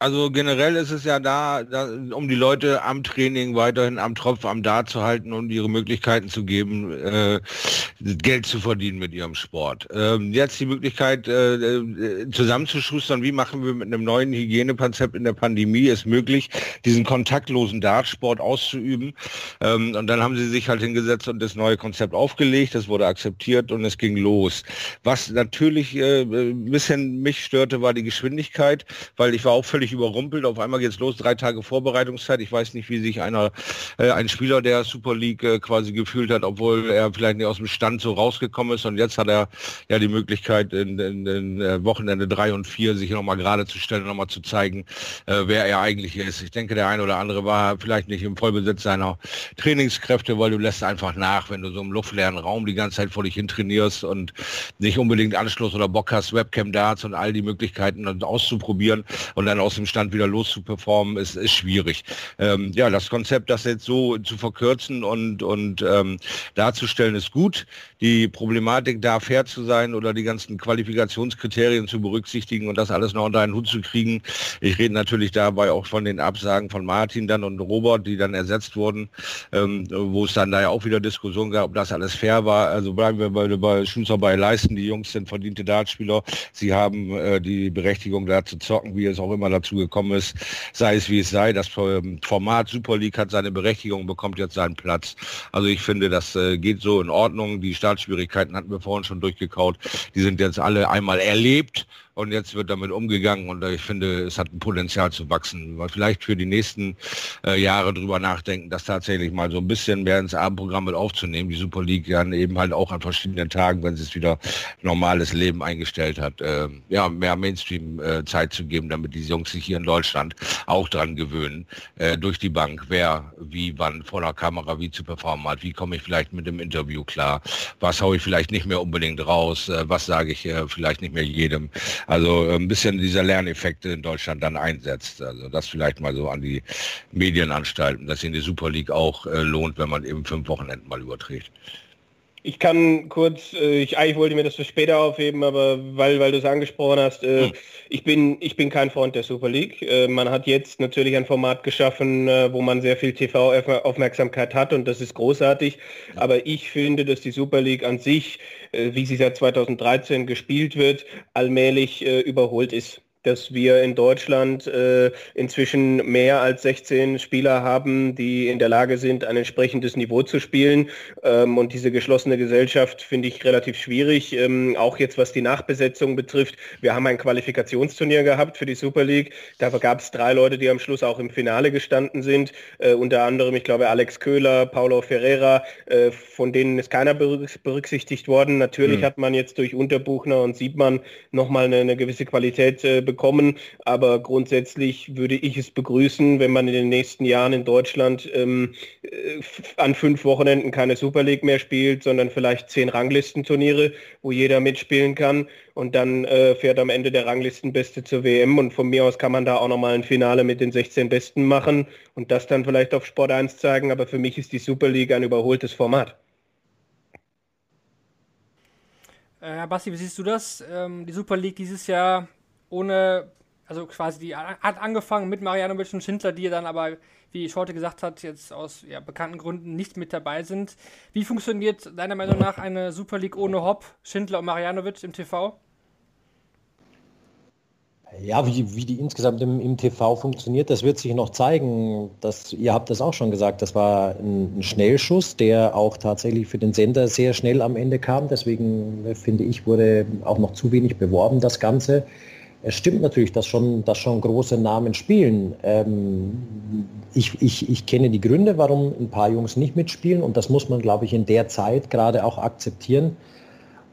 Also generell ist es ja da, da, um die Leute am Training weiterhin am Tropf, am Dart zu halten und ihre Möglichkeiten zu geben, äh, Geld zu verdienen mit ihrem Sport. Ähm, jetzt die Möglichkeit äh, äh, zusammenzuschustern, wie machen wir mit einem neuen Hygienekonzept in der Pandemie es möglich, diesen kontaktlosen Dartsport auszuüben. Ähm, und dann haben sie sich halt hingesetzt und das neue Konzept aufgelegt, das wurde akzeptiert und es ging los. Was natürlich äh, ein bisschen mich störte, war die Geschwindigkeit, weil ich war auch völlig überrumpelt. Auf einmal geht's los, drei Tage Vorbereitungszeit. Ich weiß nicht, wie sich einer, äh, ein Spieler der Super League äh, quasi gefühlt hat, obwohl er vielleicht nicht aus dem Stand so rausgekommen ist. Und jetzt hat er ja die Möglichkeit, in, in äh, Wochenende drei und vier sich nochmal gerade zu stellen, nochmal zu zeigen, äh, wer er eigentlich ist. Ich denke, der eine oder andere war vielleicht nicht im Vollbesitz seiner Trainingskräfte, weil du lässt einfach nach, wenn du so im luftleeren Raum die ganze Zeit vor dich hin trainierst und nicht unbedingt Anschluss oder Bock hast, Webcam Darts und all die Möglichkeiten dann auszuprobieren und dann aus dem Stand wieder loszuperformen, ist, ist schwierig. Ähm, ja, das Konzept, das jetzt so zu verkürzen und, und ähm, darzustellen, ist gut. Die Problematik, da fair zu sein oder die ganzen Qualifikationskriterien zu berücksichtigen und das alles noch unter einen Hut zu kriegen. Ich rede natürlich dabei auch von den Absagen von Martin dann und Robert, die dann ersetzt wurden, ähm, wo es dann da ja auch wieder Diskussion gab, ob das alles fair war. Also bleiben wir bei, bei Schunzer bei Leisten. Die Jungs sind verdiente Dartspieler. Sie haben äh, die Berechtigung da zu zocken, wie es auch immer dazu gekommen ist. Sei es wie es sei. Das ähm, Format Super League hat seine Berechtigung, bekommt jetzt seinen Platz. Also ich finde, das äh, geht so in Ordnung. Die Startschwierigkeiten hatten wir vorhin schon durchgekaut. Die sind jetzt alle einmal erlebt und jetzt wird damit umgegangen und äh, ich finde, es hat ein Potenzial zu wachsen. Weil vielleicht für die nächsten äh, Jahre drüber nachdenken, das tatsächlich mal so ein bisschen mehr ins Abendprogramm mit aufzunehmen. Die Super League dann eben halt auch an verschiedenen Tagen, wenn sie es wieder normales Leben eingestellt hat, äh, ja, mehr Mainstream-Zeit zu geben, damit die Jungs sich hier in Deutschland auch dran gewöhnen, äh, durch die Bank, wer wie wann vor der Kamera wie zu performen hat, wie komme ich vielleicht mit dem Interview klar, was haue ich vielleicht nicht mehr unbedingt raus, äh, was sage ich äh, vielleicht nicht mehr jedem. Also äh, ein bisschen dieser Lerneffekte in Deutschland dann einsetzt. Also das vielleicht mal so an die Medienanstalten, dass ihnen die Super League auch äh, lohnt, wenn man eben fünf Wochenenden mal überträgt. Ich kann kurz, äh, ich eigentlich wollte mir das für später aufheben, aber weil, weil du es angesprochen hast, äh, Hm. ich bin ich bin kein Freund der Super League. Äh, man hat jetzt natürlich ein Format geschaffen, äh, wo man sehr viel TV-Aufmerksamkeit hat und das ist großartig. Aber ich finde, dass die Super League an sich, äh, wie sie seit 2013 gespielt wird, allmählich äh, überholt ist dass wir in Deutschland äh, inzwischen mehr als 16 Spieler haben, die in der Lage sind, ein entsprechendes Niveau zu spielen. Ähm, und diese geschlossene Gesellschaft finde ich relativ schwierig, ähm, auch jetzt was die Nachbesetzung betrifft. Wir haben ein Qualifikationsturnier gehabt für die Super League. Da gab es drei Leute, die am Schluss auch im Finale gestanden sind. Äh, unter anderem, ich glaube, Alex Köhler, Paulo Ferreira, äh, von denen ist keiner berücksichtigt worden. Natürlich Mhm. hat man jetzt durch Unterbuchner und Siebmann nochmal eine, eine gewisse Qualität äh, bekommen. Aber grundsätzlich würde ich es begrüßen, wenn man in den nächsten Jahren in Deutschland ähm, äh, an fünf Wochenenden keine Super League mehr spielt, sondern vielleicht zehn Ranglistenturniere, wo jeder mitspielen kann. Und dann äh, fährt am Ende der Ranglistenbeste zur WM. Und von mir aus kann man da auch nochmal ein Finale mit den 16 Besten machen und das dann vielleicht auf Sport 1 zeigen. Aber für mich ist die Super League ein überholtes Format. Äh, Herr Basti, wie siehst du das? Ähm, die Super League dieses Jahr ohne, also quasi die hat angefangen mit Marianovic und Schindler, die dann aber, wie Schorte gesagt hat, jetzt aus ja, bekannten Gründen nicht mit dabei sind. Wie funktioniert deiner Meinung nach eine Super League ohne Hopp, Schindler und Marianovic im TV? Ja, wie, wie die insgesamt im, im TV funktioniert, das wird sich noch zeigen. Das, ihr habt das auch schon gesagt, das war ein, ein Schnellschuss, der auch tatsächlich für den Sender sehr schnell am Ende kam. Deswegen äh, finde ich, wurde auch noch zu wenig beworben, das Ganze. Es stimmt natürlich, dass schon, dass schon große Namen spielen. Ähm, ich, ich, ich kenne die Gründe, warum ein paar Jungs nicht mitspielen und das muss man, glaube ich, in der Zeit gerade auch akzeptieren.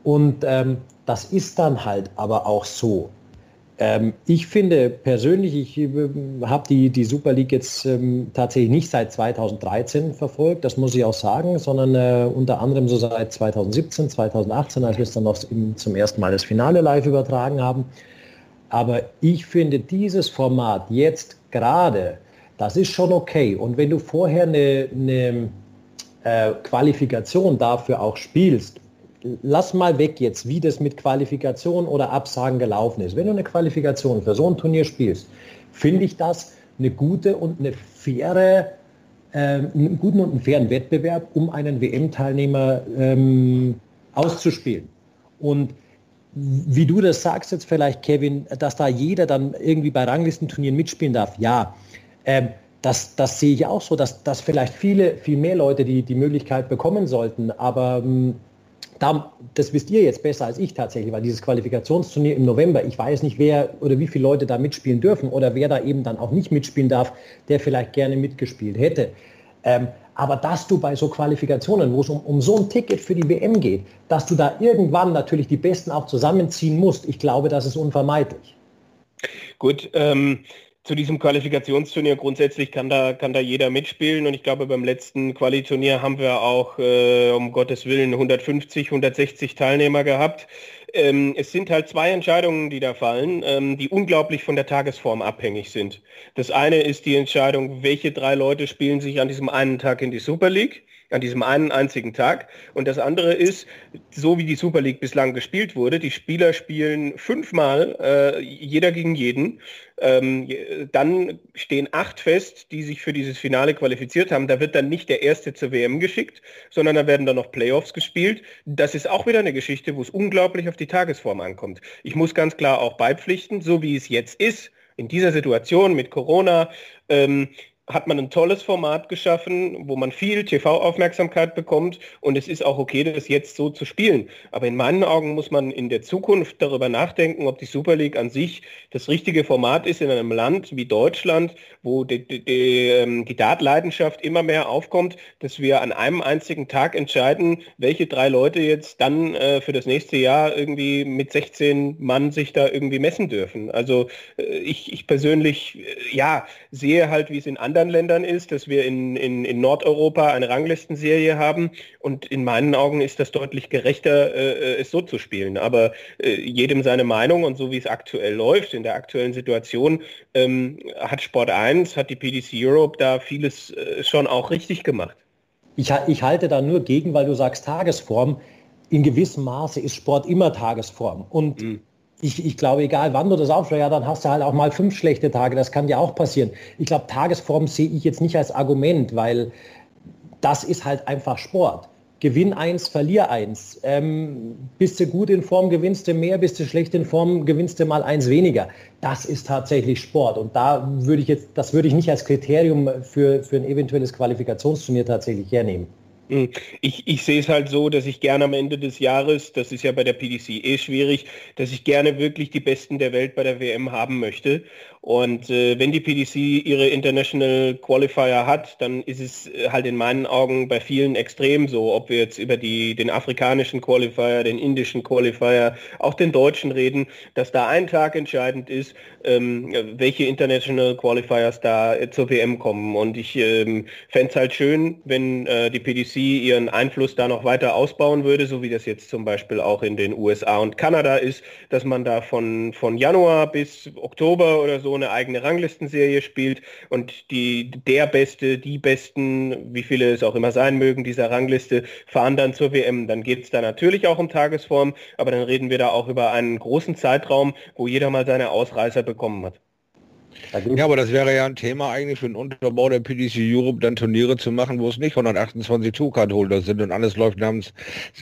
Und ähm, das ist dann halt aber auch so. Ähm, ich finde persönlich, ich äh, habe die, die Super League jetzt ähm, tatsächlich nicht seit 2013 verfolgt, das muss ich auch sagen, sondern äh, unter anderem so seit 2017, 2018, als wir es dann noch im, zum ersten Mal das Finale live übertragen haben. Aber ich finde dieses Format jetzt gerade, das ist schon okay. Und wenn du vorher eine, eine äh, Qualifikation dafür auch spielst lass mal weg jetzt, wie das mit Qualifikation oder Absagen gelaufen ist. Wenn du eine Qualifikation für so ein Turnier spielst, finde ich das eine gute und eine faire, äh, einen guten und einen fairen Wettbewerb, um einen WM-Teilnehmer ähm, auszuspielen. Und wie du das sagst jetzt vielleicht, Kevin, dass da jeder dann irgendwie bei Ranglistenturnieren mitspielen darf, ja. Ähm, das, das sehe ich auch so, dass, dass vielleicht viele, viel mehr Leute die, die Möglichkeit bekommen sollten. Aber ähm, da, das wisst ihr jetzt besser als ich tatsächlich, weil dieses Qualifikationsturnier im November, ich weiß nicht, wer oder wie viele Leute da mitspielen dürfen oder wer da eben dann auch nicht mitspielen darf, der vielleicht gerne mitgespielt hätte. Ähm, aber dass du bei so Qualifikationen, wo es um, um so ein Ticket für die WM geht, dass du da irgendwann natürlich die Besten auch zusammenziehen musst, ich glaube, das ist unvermeidlich. Gut, ähm, zu diesem Qualifikationsturnier grundsätzlich kann da, kann da jeder mitspielen und ich glaube beim letzten Qualiturnier haben wir auch äh, um Gottes Willen 150, 160 Teilnehmer gehabt. Ähm, es sind halt zwei Entscheidungen, die da fallen, ähm, die unglaublich von der Tagesform abhängig sind. Das eine ist die Entscheidung, welche drei Leute spielen sich an diesem einen Tag in die Super League an diesem einen einzigen Tag. Und das andere ist, so wie die Super League bislang gespielt wurde, die Spieler spielen fünfmal, äh, jeder gegen jeden. Ähm, dann stehen acht fest, die sich für dieses Finale qualifiziert haben. Da wird dann nicht der Erste zur WM geschickt, sondern da werden dann noch Playoffs gespielt. Das ist auch wieder eine Geschichte, wo es unglaublich auf die Tagesform ankommt. Ich muss ganz klar auch beipflichten, so wie es jetzt ist, in dieser Situation mit Corona, ähm, hat man ein tolles Format geschaffen, wo man viel TV-Aufmerksamkeit bekommt und es ist auch okay, das jetzt so zu spielen. Aber in meinen Augen muss man in der Zukunft darüber nachdenken, ob die Super League an sich das richtige Format ist in einem Land wie Deutschland, wo die, die, die, ähm, die Dartleidenschaft immer mehr aufkommt, dass wir an einem einzigen Tag entscheiden, welche drei Leute jetzt dann äh, für das nächste Jahr irgendwie mit 16 Mann sich da irgendwie messen dürfen. Also äh, ich, ich persönlich, äh, ja, sehe halt, wie es in anderen anderen Ländern ist, dass wir in, in, in Nordeuropa eine Ranglistenserie haben und in meinen Augen ist das deutlich gerechter, äh, es so zu spielen. Aber äh, jedem seine Meinung und so wie es aktuell läuft, in der aktuellen Situation, ähm, hat Sport 1, hat die PDC Europe da vieles äh, schon auch richtig gemacht. Ich, ich halte da nur gegen, weil du sagst Tagesform. In gewissem Maße ist Sport immer Tagesform. Und mhm ich, ich glaube, egal wann du das aufschreibst, ja, dann hast du halt auch mal fünf schlechte Tage. Das kann dir auch passieren. Ich glaube, Tagesform sehe ich jetzt nicht als Argument, weil das ist halt einfach Sport. Gewinn eins, verlier eins. Ähm, bist du gut in Form, gewinnst du mehr, bist du schlecht in Form, gewinnst du mal eins weniger. Das ist tatsächlich Sport. Und da würde ich jetzt, das würde ich nicht als Kriterium für, für ein eventuelles Qualifikationsturnier tatsächlich hernehmen. Hm. Ich, ich sehe es halt so, dass ich gerne am Ende des Jahres, das ist ja bei der PDC eh schwierig, dass ich gerne wirklich die Besten der Welt bei der WM haben möchte. Und äh, wenn die PDC ihre International Qualifier hat, dann ist es äh, halt in meinen Augen bei vielen extrem so, ob wir jetzt über die, den afrikanischen Qualifier, den indischen Qualifier, auch den deutschen reden, dass da ein Tag entscheidend ist, ähm, welche International Qualifiers da äh, zur WM kommen. Und ich ähm, fände es halt schön, wenn äh, die PDC ihren Einfluss da noch weiter ausbauen würde, so wie das jetzt zum Beispiel auch in den USA und Kanada ist, dass man da von, von Januar bis Oktober oder so so eine eigene Ranglistenserie spielt und die, der Beste, die Besten, wie viele es auch immer sein mögen, dieser Rangliste, fahren dann zur WM. Dann geht es da natürlich auch um Tagesform, aber dann reden wir da auch über einen großen Zeitraum, wo jeder mal seine Ausreißer bekommen hat. Ja, aber das wäre ja ein Thema eigentlich für den Unterbau der PDC Europe, dann Turniere zu machen, wo es nicht 128 Tourcard-Holder sind und alles läuft namens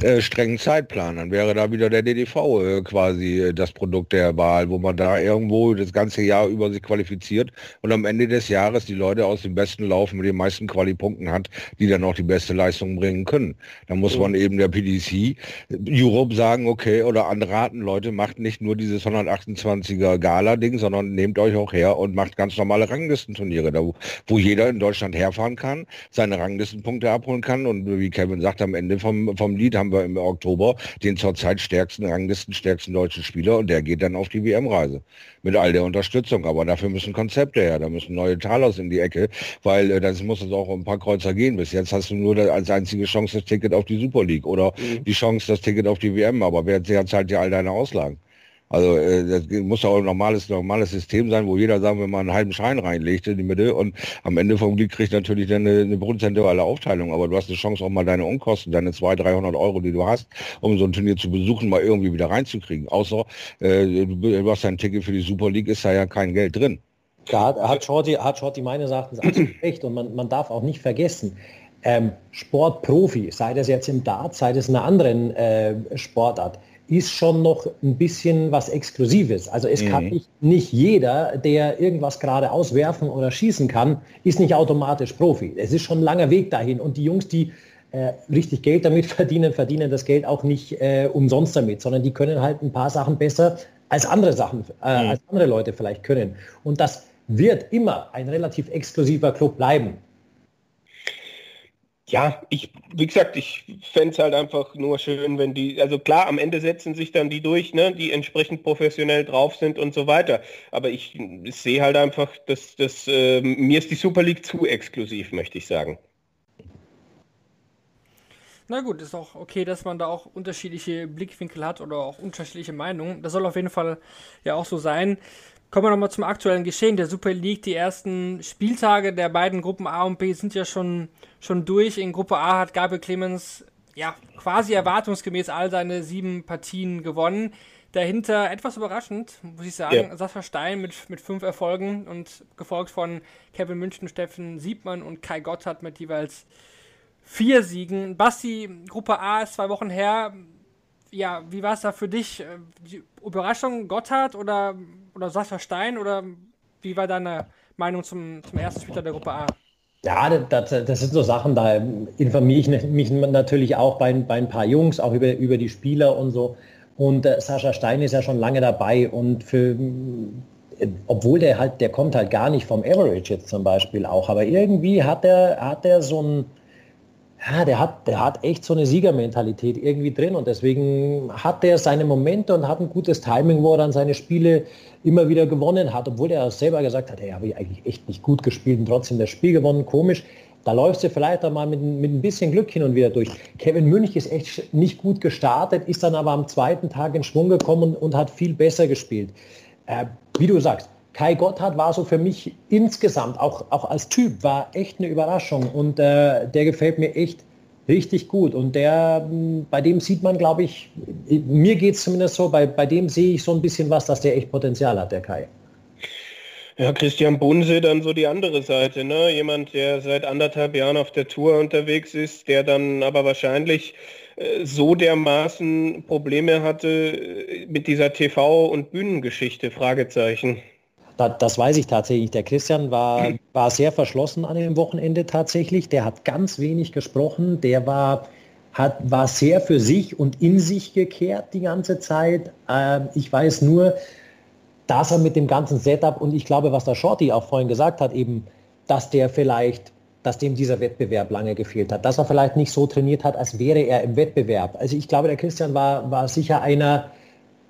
äh, strengen Zeitplan. Dann wäre da wieder der DDV äh, quasi äh, das Produkt der Wahl, wo man da irgendwo das ganze Jahr über sich qualifiziert und am Ende des Jahres die Leute aus dem besten Laufen mit den meisten Qualipunkten hat, die dann auch die beste Leistung bringen können. Da muss man eben der PDC Europe sagen, okay, oder anraten, Leute, macht nicht nur dieses 128er Gala-Ding, sondern nehmt euch auch her und macht ganz normale Ranglistenturniere, da wo, jeder in Deutschland herfahren kann, seine Ranglistenpunkte abholen kann und wie Kevin sagt, am Ende vom, vom Lied haben wir im Oktober den zurzeit stärksten Ranglisten, stärksten deutschen Spieler und der geht dann auf die WM-Reise mit all der Unterstützung. Aber dafür müssen Konzepte her, da müssen neue Talos in die Ecke, weil äh, das muss es auch um ein paar Kreuzer gehen. Bis jetzt hast du nur als einzige Chance das Ticket auf die Super League oder mhm. die Chance das Ticket auf die WM, aber wer zahlt dir all deine Auslagen? Also äh, das muss auch ein normales, normales System sein, wo jeder, sagen wir mal, einen halben Schein reinlegt in die Mitte und am Ende vom Lied kriegt natürlich dann eine, eine prozentuale Aufteilung. Aber du hast eine Chance, auch mal deine Unkosten, deine 200, 300 Euro, die du hast, um so ein Turnier zu besuchen, mal irgendwie wieder reinzukriegen. Außer äh, du hast ein Ticket für die Super League, ist da ja kein Geld drin. Da hat, hat, Shorty, hat Shorty meines Erachtens absolut [clears throat] recht und man, man darf auch nicht vergessen, ähm, Sportprofi, sei das jetzt im Dart, sei das in einer anderen äh, Sportart, ist schon noch ein bisschen was Exklusives. Also es mhm. kann nicht, nicht jeder, der irgendwas gerade auswerfen oder schießen kann, ist nicht automatisch Profi. Es ist schon ein langer Weg dahin. Und die Jungs, die äh, richtig Geld damit [laughs] verdienen, verdienen das Geld auch nicht äh, umsonst damit, sondern die können halt ein paar Sachen besser als andere Sachen, äh, mhm. als andere Leute vielleicht können. Und das wird immer ein relativ exklusiver Club bleiben ja, ich, wie gesagt, ich fände es halt einfach nur schön, wenn die, also klar, am Ende setzen sich dann die durch, ne, die entsprechend professionell drauf sind und so weiter. Aber ich, sehe halt einfach, dass das, äh, mir ist die Super League zu exklusiv, möchte ich sagen. Na gut, ist auch okay, dass man da auch unterschiedliche Blickwinkel hat oder auch unterschiedliche Meinungen. Das soll auf jeden Fall ja auch so sein. Kommen wir nochmal zum aktuellen Geschehen der Super League. Die ersten Spieltage der beiden Gruppen A und B sind ja schon, schon durch. In Gruppe A hat Gabriel Clemens ja quasi erwartungsgemäß all seine sieben Partien gewonnen. Dahinter etwas überraschend, muss ich sagen, ja. Sascha Stein mit, mit fünf Erfolgen und gefolgt von Kevin München, Steffen Siebmann und Kai Gotthard mit jeweils vier Siegen. Basti, Gruppe A ist zwei Wochen her ja, wie war es da für dich? Äh, die Überraschung Gotthard oder, oder Sascha Stein oder wie war deine Meinung zum, zum ersten Spieler der Gruppe A? Ja, das, das sind so Sachen, da informiere ich mich natürlich auch bei, bei ein paar Jungs, auch über, über die Spieler und so. Und äh, Sascha Stein ist ja schon lange dabei und für, äh, obwohl der halt, der kommt halt gar nicht vom Average jetzt zum Beispiel auch, aber irgendwie hat er, hat er so ein, ja, der hat, der hat echt so eine Siegermentalität irgendwie drin und deswegen hat er seine Momente und hat ein gutes Timing, wo er dann seine Spiele immer wieder gewonnen hat, obwohl er selber gesagt hat, hey, habe ich eigentlich echt nicht gut gespielt und trotzdem das Spiel gewonnen, komisch. Da läuft sie vielleicht auch mal mit, mit ein bisschen Glück hin und wieder durch. Kevin Münch ist echt nicht gut gestartet, ist dann aber am zweiten Tag in Schwung gekommen und, und hat viel besser gespielt. Äh, wie du sagst, Kai Gotthard war so für mich insgesamt, auch, auch als Typ, war echt eine Überraschung und äh, der gefällt mir echt richtig gut. Und der, bei dem sieht man, glaube ich, mir geht es zumindest so, bei, bei dem sehe ich so ein bisschen was, dass der echt Potenzial hat, der Kai. Ja, Christian Bunse dann so die andere Seite, ne? Jemand, der seit anderthalb Jahren auf der Tour unterwegs ist, der dann aber wahrscheinlich äh, so dermaßen Probleme hatte äh, mit dieser TV- und Bühnengeschichte, Fragezeichen. Da, das weiß ich tatsächlich. Der Christian war, war sehr verschlossen an dem Wochenende tatsächlich. Der hat ganz wenig gesprochen. Der war, hat, war sehr für sich und in sich gekehrt die ganze Zeit. Äh, ich weiß nur, dass er mit dem ganzen Setup und ich glaube, was der Shorty auch vorhin gesagt hat, eben, dass der vielleicht, dass dem dieser Wettbewerb lange gefehlt hat, dass er vielleicht nicht so trainiert hat, als wäre er im Wettbewerb. Also ich glaube, der Christian war, war sicher einer,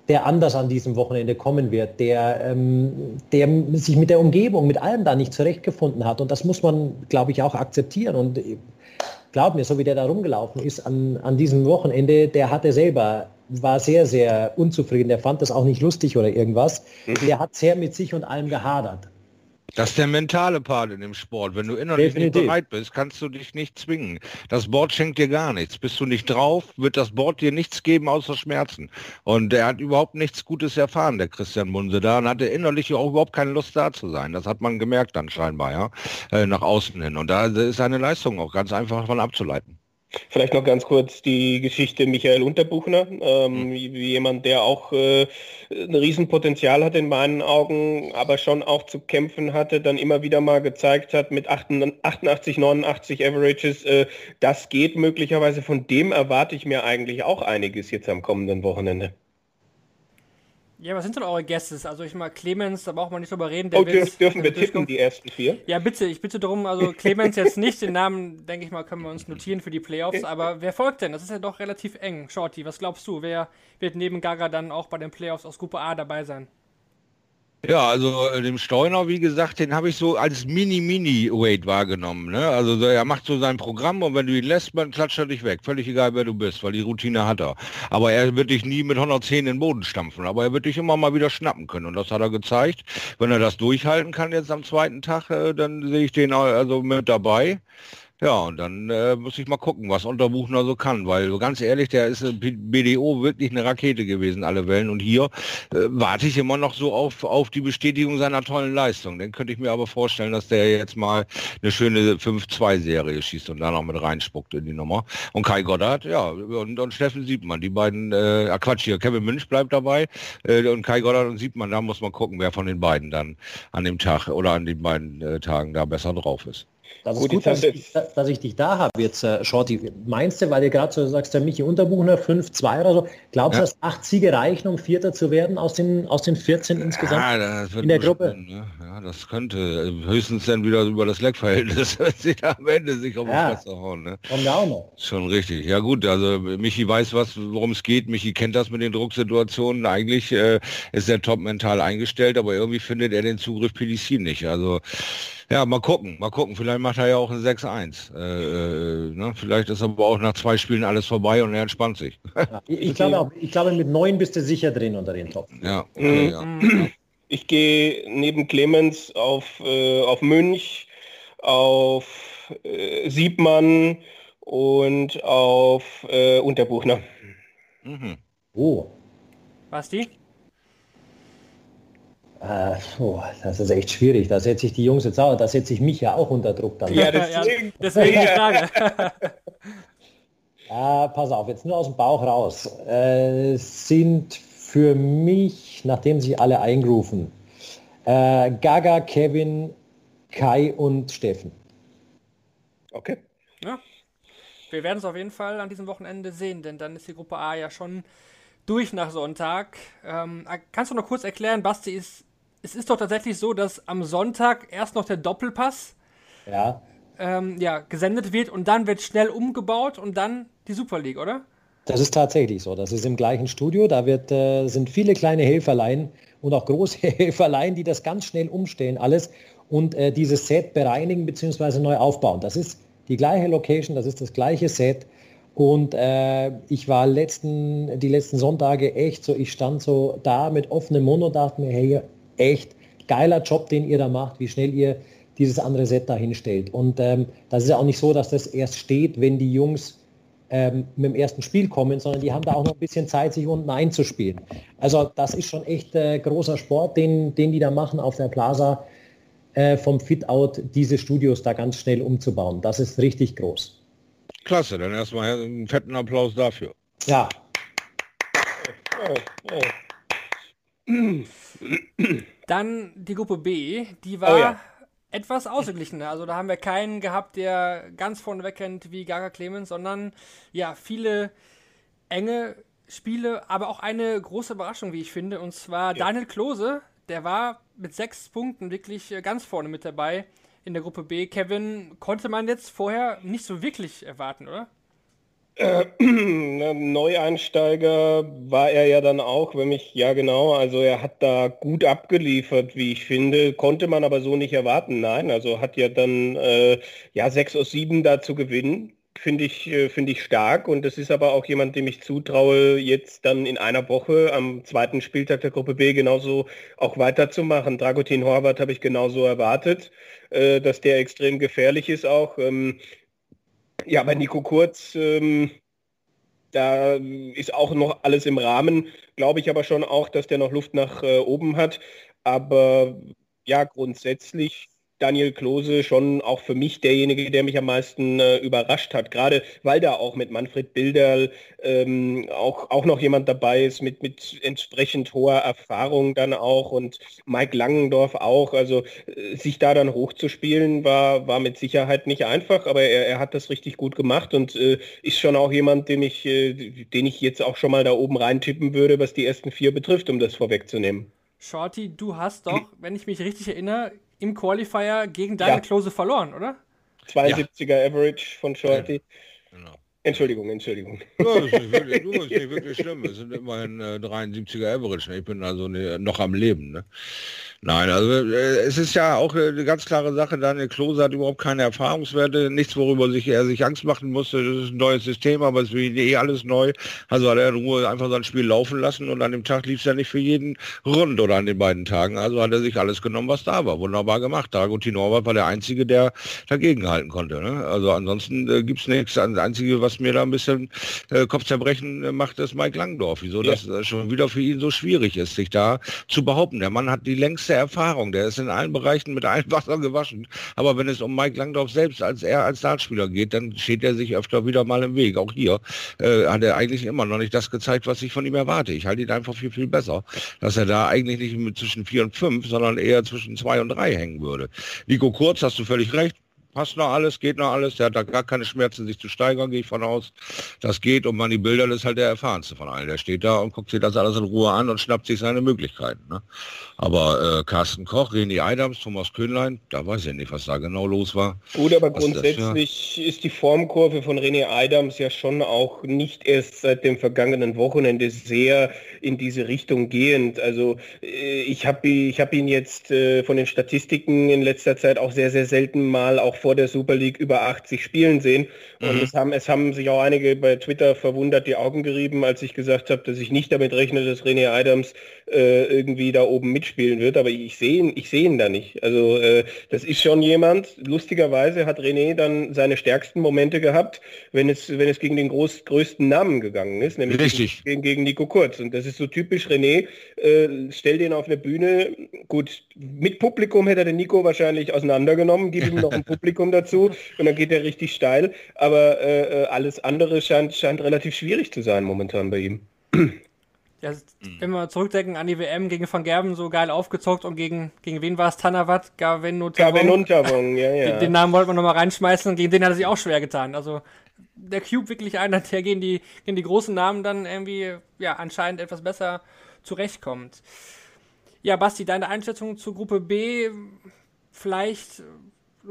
der anders an diesem Wochenende kommen wird, der, ähm, der sich mit der Umgebung, mit allem da nicht zurechtgefunden hat. Und das muss man, glaube ich, auch akzeptieren. Und äh, glaub mir, so wie der da rumgelaufen ist an, an diesem Wochenende, der hatte selber, war sehr, sehr unzufrieden. Der fand das auch nicht lustig oder irgendwas. Mhm. Der hat sehr mit sich und allem gehadert. Das ist der mentale Part in dem Sport. Wenn du innerlich Definitiv. nicht bereit bist, kannst du dich nicht zwingen. Das Board schenkt dir gar nichts. Bist du nicht drauf, wird das Board dir nichts geben außer Schmerzen. Und er hat überhaupt nichts Gutes erfahren, der Christian Munse da, und hatte innerlich auch überhaupt keine Lust da zu sein. Das hat man gemerkt dann scheinbar, ja, äh, nach außen hin. Und da ist seine Leistung auch ganz einfach davon abzuleiten. Vielleicht noch ganz kurz die Geschichte Michael Unterbuchner, ähm, wie, wie jemand, der auch äh, ein Riesenpotenzial hat in meinen Augen, aber schon auch zu kämpfen hatte, dann immer wieder mal gezeigt hat mit 88, 89 Averages, äh, das geht möglicherweise. Von dem erwarte ich mir eigentlich auch einiges jetzt am kommenden Wochenende. Ja, was sind denn eure Guesses? Also ich mal Clemens, da braucht man nicht drüber reden. Der Oh, dürf, dürfen wir tippen, die ersten vier? Ja, bitte, ich bitte darum, also Clemens jetzt nicht, den Namen, denke ich mal, können wir uns notieren für die Playoffs, aber wer folgt denn? Das ist ja doch relativ eng. Shorty, was glaubst du? Wer wird neben Gaga dann auch bei den Playoffs aus Gruppe A dabei sein? Ja, also äh, dem Steuner, wie gesagt, den habe ich so als Mini-Mini-Weight wahrgenommen. Ne? Also so, er macht so sein Programm und wenn du ihn lässt, dann klatscht er dich weg. Völlig egal, wer du bist, weil die Routine hat er. Aber er wird dich nie mit 110 in den Boden stampfen. Aber er wird dich immer mal wieder schnappen können. Und das hat er gezeigt. Wenn er das durchhalten kann jetzt am zweiten Tag, äh, dann sehe ich den also mit dabei. Ja, und dann äh, muss ich mal gucken, was Unterbuchner so kann, weil ganz ehrlich, der ist äh, BDO wirklich eine Rakete gewesen, alle Wellen. Und hier äh, warte ich immer noch so auf, auf die Bestätigung seiner tollen Leistung. Den könnte ich mir aber vorstellen, dass der jetzt mal eine schöne 5-2-Serie schießt und da noch mit reinspuckt in die Nummer. Und Kai Goddard, ja, und, und Steffen Siebmann, die beiden, äh, ah, Quatsch hier, Kevin Münch bleibt dabei äh, und Kai Goddard und Siebmann, da muss man gucken, wer von den beiden dann an dem Tag oder an den beiden äh, Tagen da besser drauf ist. Das ist Gut, dass ich, dass ich dich da habe jetzt, äh, Shorty. Meinst du, weil du gerade so sagst, der Michi Unterbuchner 5-2 oder so, glaubst du, Ja. dass acht Siege reichen, um Vierter zu werden aus den, aus den 14 insgesamt? Ja, in der Gruppe. Ne? Ja, das könnte äh, höchstens dann wieder über das Leckverhältnis [laughs] sich am Ende sich auf Ja. die Fresse hauen. Ne? Kommen wir auch noch. Schon richtig. Ja gut, also Michi weiß was, worum es geht. Michi kennt das mit den Drucksituationen. Eigentlich äh, ist er top mental eingestellt, aber irgendwie findet er den Zugriff PDC nicht. Also ja, mal gucken, mal gucken. Vielleicht macht er ja auch ein 6-1. Äh, äh, ne? Vielleicht ist aber auch nach zwei Spielen alles vorbei und er entspannt sich. [laughs] Ja, ich, ich, glaube auch, ich glaube, mit neun bist du sicher drin unter den Top. ja, okay, ja. Ich gehe neben Clemens auf, äh, auf Münch, auf äh, Siebmann und auf äh, Unterbuchner. Mhm. Oh, Basti? Äh, oh, das ist echt schwierig. Da setze ich die Jungs jetzt auch, da setze ich mich ja auch unter Druck dann. Ja, [laughs] deswegen. deswegen die Frage. [laughs] Ja, pass auf, jetzt nur aus dem Bauch raus. Äh, sind für mich, nachdem sie alle eingerufen, äh, Gaga, Kevin, Kai und Steffen. Okay. Ja. Wir werden es auf jeden Fall an diesem Wochenende sehen, denn dann ist die Gruppe A ja schon durch nach Sonntag. Ähm, kannst du noch kurz erklären, Basti, ist, es ist doch tatsächlich so, dass am Sonntag erst noch der Doppelpass Ja, ähm, ja, gesendet wird und dann wird schnell umgebaut und dann die Super League, oder? das ist tatsächlich so. Das ist im gleichen Studio. Da wird, äh, sind viele kleine Helferlein und auch große [laughs] Helferlein, die das ganz schnell umstellen, alles und äh, dieses Set bereinigen bzw. neu aufbauen. Das ist die gleiche Location, das ist das gleiche Set. Und äh, ich war letzten, die letzten Sonntage echt so, ich stand so da mit offenem Mund und dachte mir, hey, echt geiler Job, den ihr da macht, wie schnell ihr dieses andere Set da hinstellt. Und ähm, das ist ja auch nicht so, dass das erst steht, wenn die Jungs ähm, mit dem ersten Spiel kommen, sondern die haben da auch noch ein bisschen Zeit, sich unten einzuspielen. Also das ist schon echt äh, großer Sport, den, den die da machen auf der Plaza äh, vom Fit-Out, diese Studios da ganz schnell umzubauen. Das ist richtig groß. Klasse, dann erstmal einen fetten Applaus dafür. Ja, Dann die Gruppe B, die war Oh ja. etwas ausgeglichener. Also da haben wir keinen gehabt, der ganz vorne wegrennt wie Gaga Clemens, sondern ja, viele enge Spiele, aber auch eine große Überraschung, wie ich finde. Und zwar Daniel Klose, der war mit sechs Punkten wirklich äh, ganz vorne mit dabei in der Gruppe B. Kevin konnte man jetzt vorher nicht so wirklich erwarten, oder? [clears throat] Ein Neueinsteiger war er ja dann auch, wenn mich, ja genau, also er hat da gut abgeliefert, wie ich finde, konnte man aber so nicht erwarten, nein, also hat ja dann äh, ja 6 aus 7 da zu gewinnen, finde ich, äh, finde ich stark und das ist aber auch jemand, dem ich zutraue, jetzt dann in einer Woche am zweiten Spieltag der Gruppe B genauso auch weiterzumachen. Dragutin Horvath habe ich genauso erwartet, äh, dass der extrem gefährlich ist auch. Ja, bei Nico Kurz, ähm, da ist auch noch alles im Rahmen, glaube ich aber schon auch, dass der noch Luft nach äh, oben hat. Aber ja, grundsätzlich Daniel Klose schon auch für mich derjenige, der mich am meisten äh, überrascht hat. Gerade weil da auch mit Manfred Bilderl ähm, auch, auch noch jemand dabei ist mit, mit entsprechend hoher Erfahrung dann auch und Mike Langendorf auch. Also äh, sich da dann hochzuspielen war, war mit Sicherheit nicht einfach, aber er, er hat das richtig gut gemacht und äh, ist schon auch jemand, den ich, äh, den ich jetzt auch schon mal da oben reintippen würde, was die ersten vier betrifft, um das vorwegzunehmen. Shorty, du hast doch, wenn ich mich richtig erinnere, im Qualifier gegen Daniel ja. Klose verloren, oder? 72er ja. Average von Shorty. Ja. Genau. Entschuldigung, Entschuldigung. Ja, das ist, wirklich, [laughs] du, ist nicht wirklich schlimm. Es sind immerhin äh, 73er Average. Ne? Ich bin also ne, noch am Leben. Ne? Nein, also äh, es ist ja auch äh, eine ganz klare Sache, Daniel Klose hat überhaupt keine Erfahrungswerte, nichts, worüber sich er sich Angst machen musste. Das ist ein neues System, aber es ist eh alles neu. Also hat er in Ruhe einfach sein Spiel laufen lassen und an dem Tag lief es ja nicht für jeden rund oder an den beiden Tagen. Also hat er sich alles genommen, was da war. Wunderbar gemacht. Dragutin Horvath war der Einzige, der dagegen halten konnte. Ne? Also ansonsten äh, gibt es nichts. Das Einzige, was mir da ein bisschen äh, Kopfzerbrechen äh, macht, ist Mike Langdorf. Wieso ja. das äh, schon wieder für ihn so schwierig ist, sich da zu behaupten. Der Mann hat die längste Erfahrung. Der ist in allen Bereichen mit allen [laughs] Wasser gewaschen. Aber wenn es um Mike Langdorf selbst als er als Dartspieler geht, dann steht er sich öfter wieder mal im Weg. Auch hier äh, hat er eigentlich immer noch nicht das gezeigt, was ich von ihm erwarte. Ich halte ihn einfach viel, viel besser. Dass er da eigentlich nicht mit zwischen vier und fünf, sondern eher zwischen zwei und drei hängen würde. Nico Kurz, hast du völlig recht passt noch alles, geht noch alles. Der hat da gar keine Schmerzen, sich zu steigern, gehe ich von aus. Das geht und Manny Bilder ist halt der erfahrenste von allen. Der steht da und guckt sich das alles in Ruhe an und schnappt sich seine Möglichkeiten. Ne? Aber äh, Carsten Koch, René Eidams, Thomas Köhnlein, da weiß ich nicht, was da genau los war. Gut, aber was grundsätzlich ja. ist die Formkurve von René Eidams ja schon auch nicht erst seit dem vergangenen Wochenende sehr in diese Richtung gehend. Also äh, ich habe ich hab ihn jetzt äh, von den Statistiken in letzter Zeit auch sehr, sehr selten mal auch vor der Super League über 80 spielen sehen. Und mhm. es, haben, es haben sich auch einige bei Twitter verwundert die Augen gerieben, als ich gesagt habe, dass ich nicht damit rechne, dass René Adams äh, irgendwie da oben mitspielen wird. Aber ich sehe ihn, ich sehe ihn da nicht. Also äh, das ist schon jemand. Lustigerweise hat René dann seine stärksten Momente gehabt, wenn es, wenn es gegen den groß, größten Namen gegangen ist, nämlich Richtig. Gegen, gegen Nico Kurz. Und das ist so typisch René. Äh, stell den auf eine Bühne. Gut, mit Publikum hätte er den Nico wahrscheinlich auseinandergenommen, gib ihm noch ein Publikum [laughs] dazu und dann geht er richtig steil. Aber äh, äh, alles andere scheint, scheint relativ schwierig zu sein momentan bei ihm. Ja, wenn wir zurückdenken an die WM gegen Van Gerben so geil aufgezockt und gegen, gegen wen war es? Tanawat? Gaven Unterwong, ja, ja. Den, den Namen wollten wir nochmal reinschmeißen und gegen den hat er sich auch schwer getan. Also der Cube wirklich einer, der gegen die, gegen die großen Namen dann irgendwie, ja, anscheinend etwas besser zurechtkommt. Ja, Basti, deine Einschätzung zur Gruppe B, vielleicht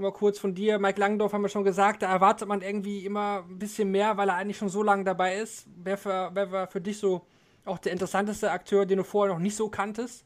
mal kurz von dir. Mike Langendorf haben wir schon gesagt, da erwartet man irgendwie immer ein bisschen mehr, weil er eigentlich schon so lange dabei ist. Wer, für, wer war für dich so auch der interessanteste Akteur, den du vorher noch nicht so kanntest?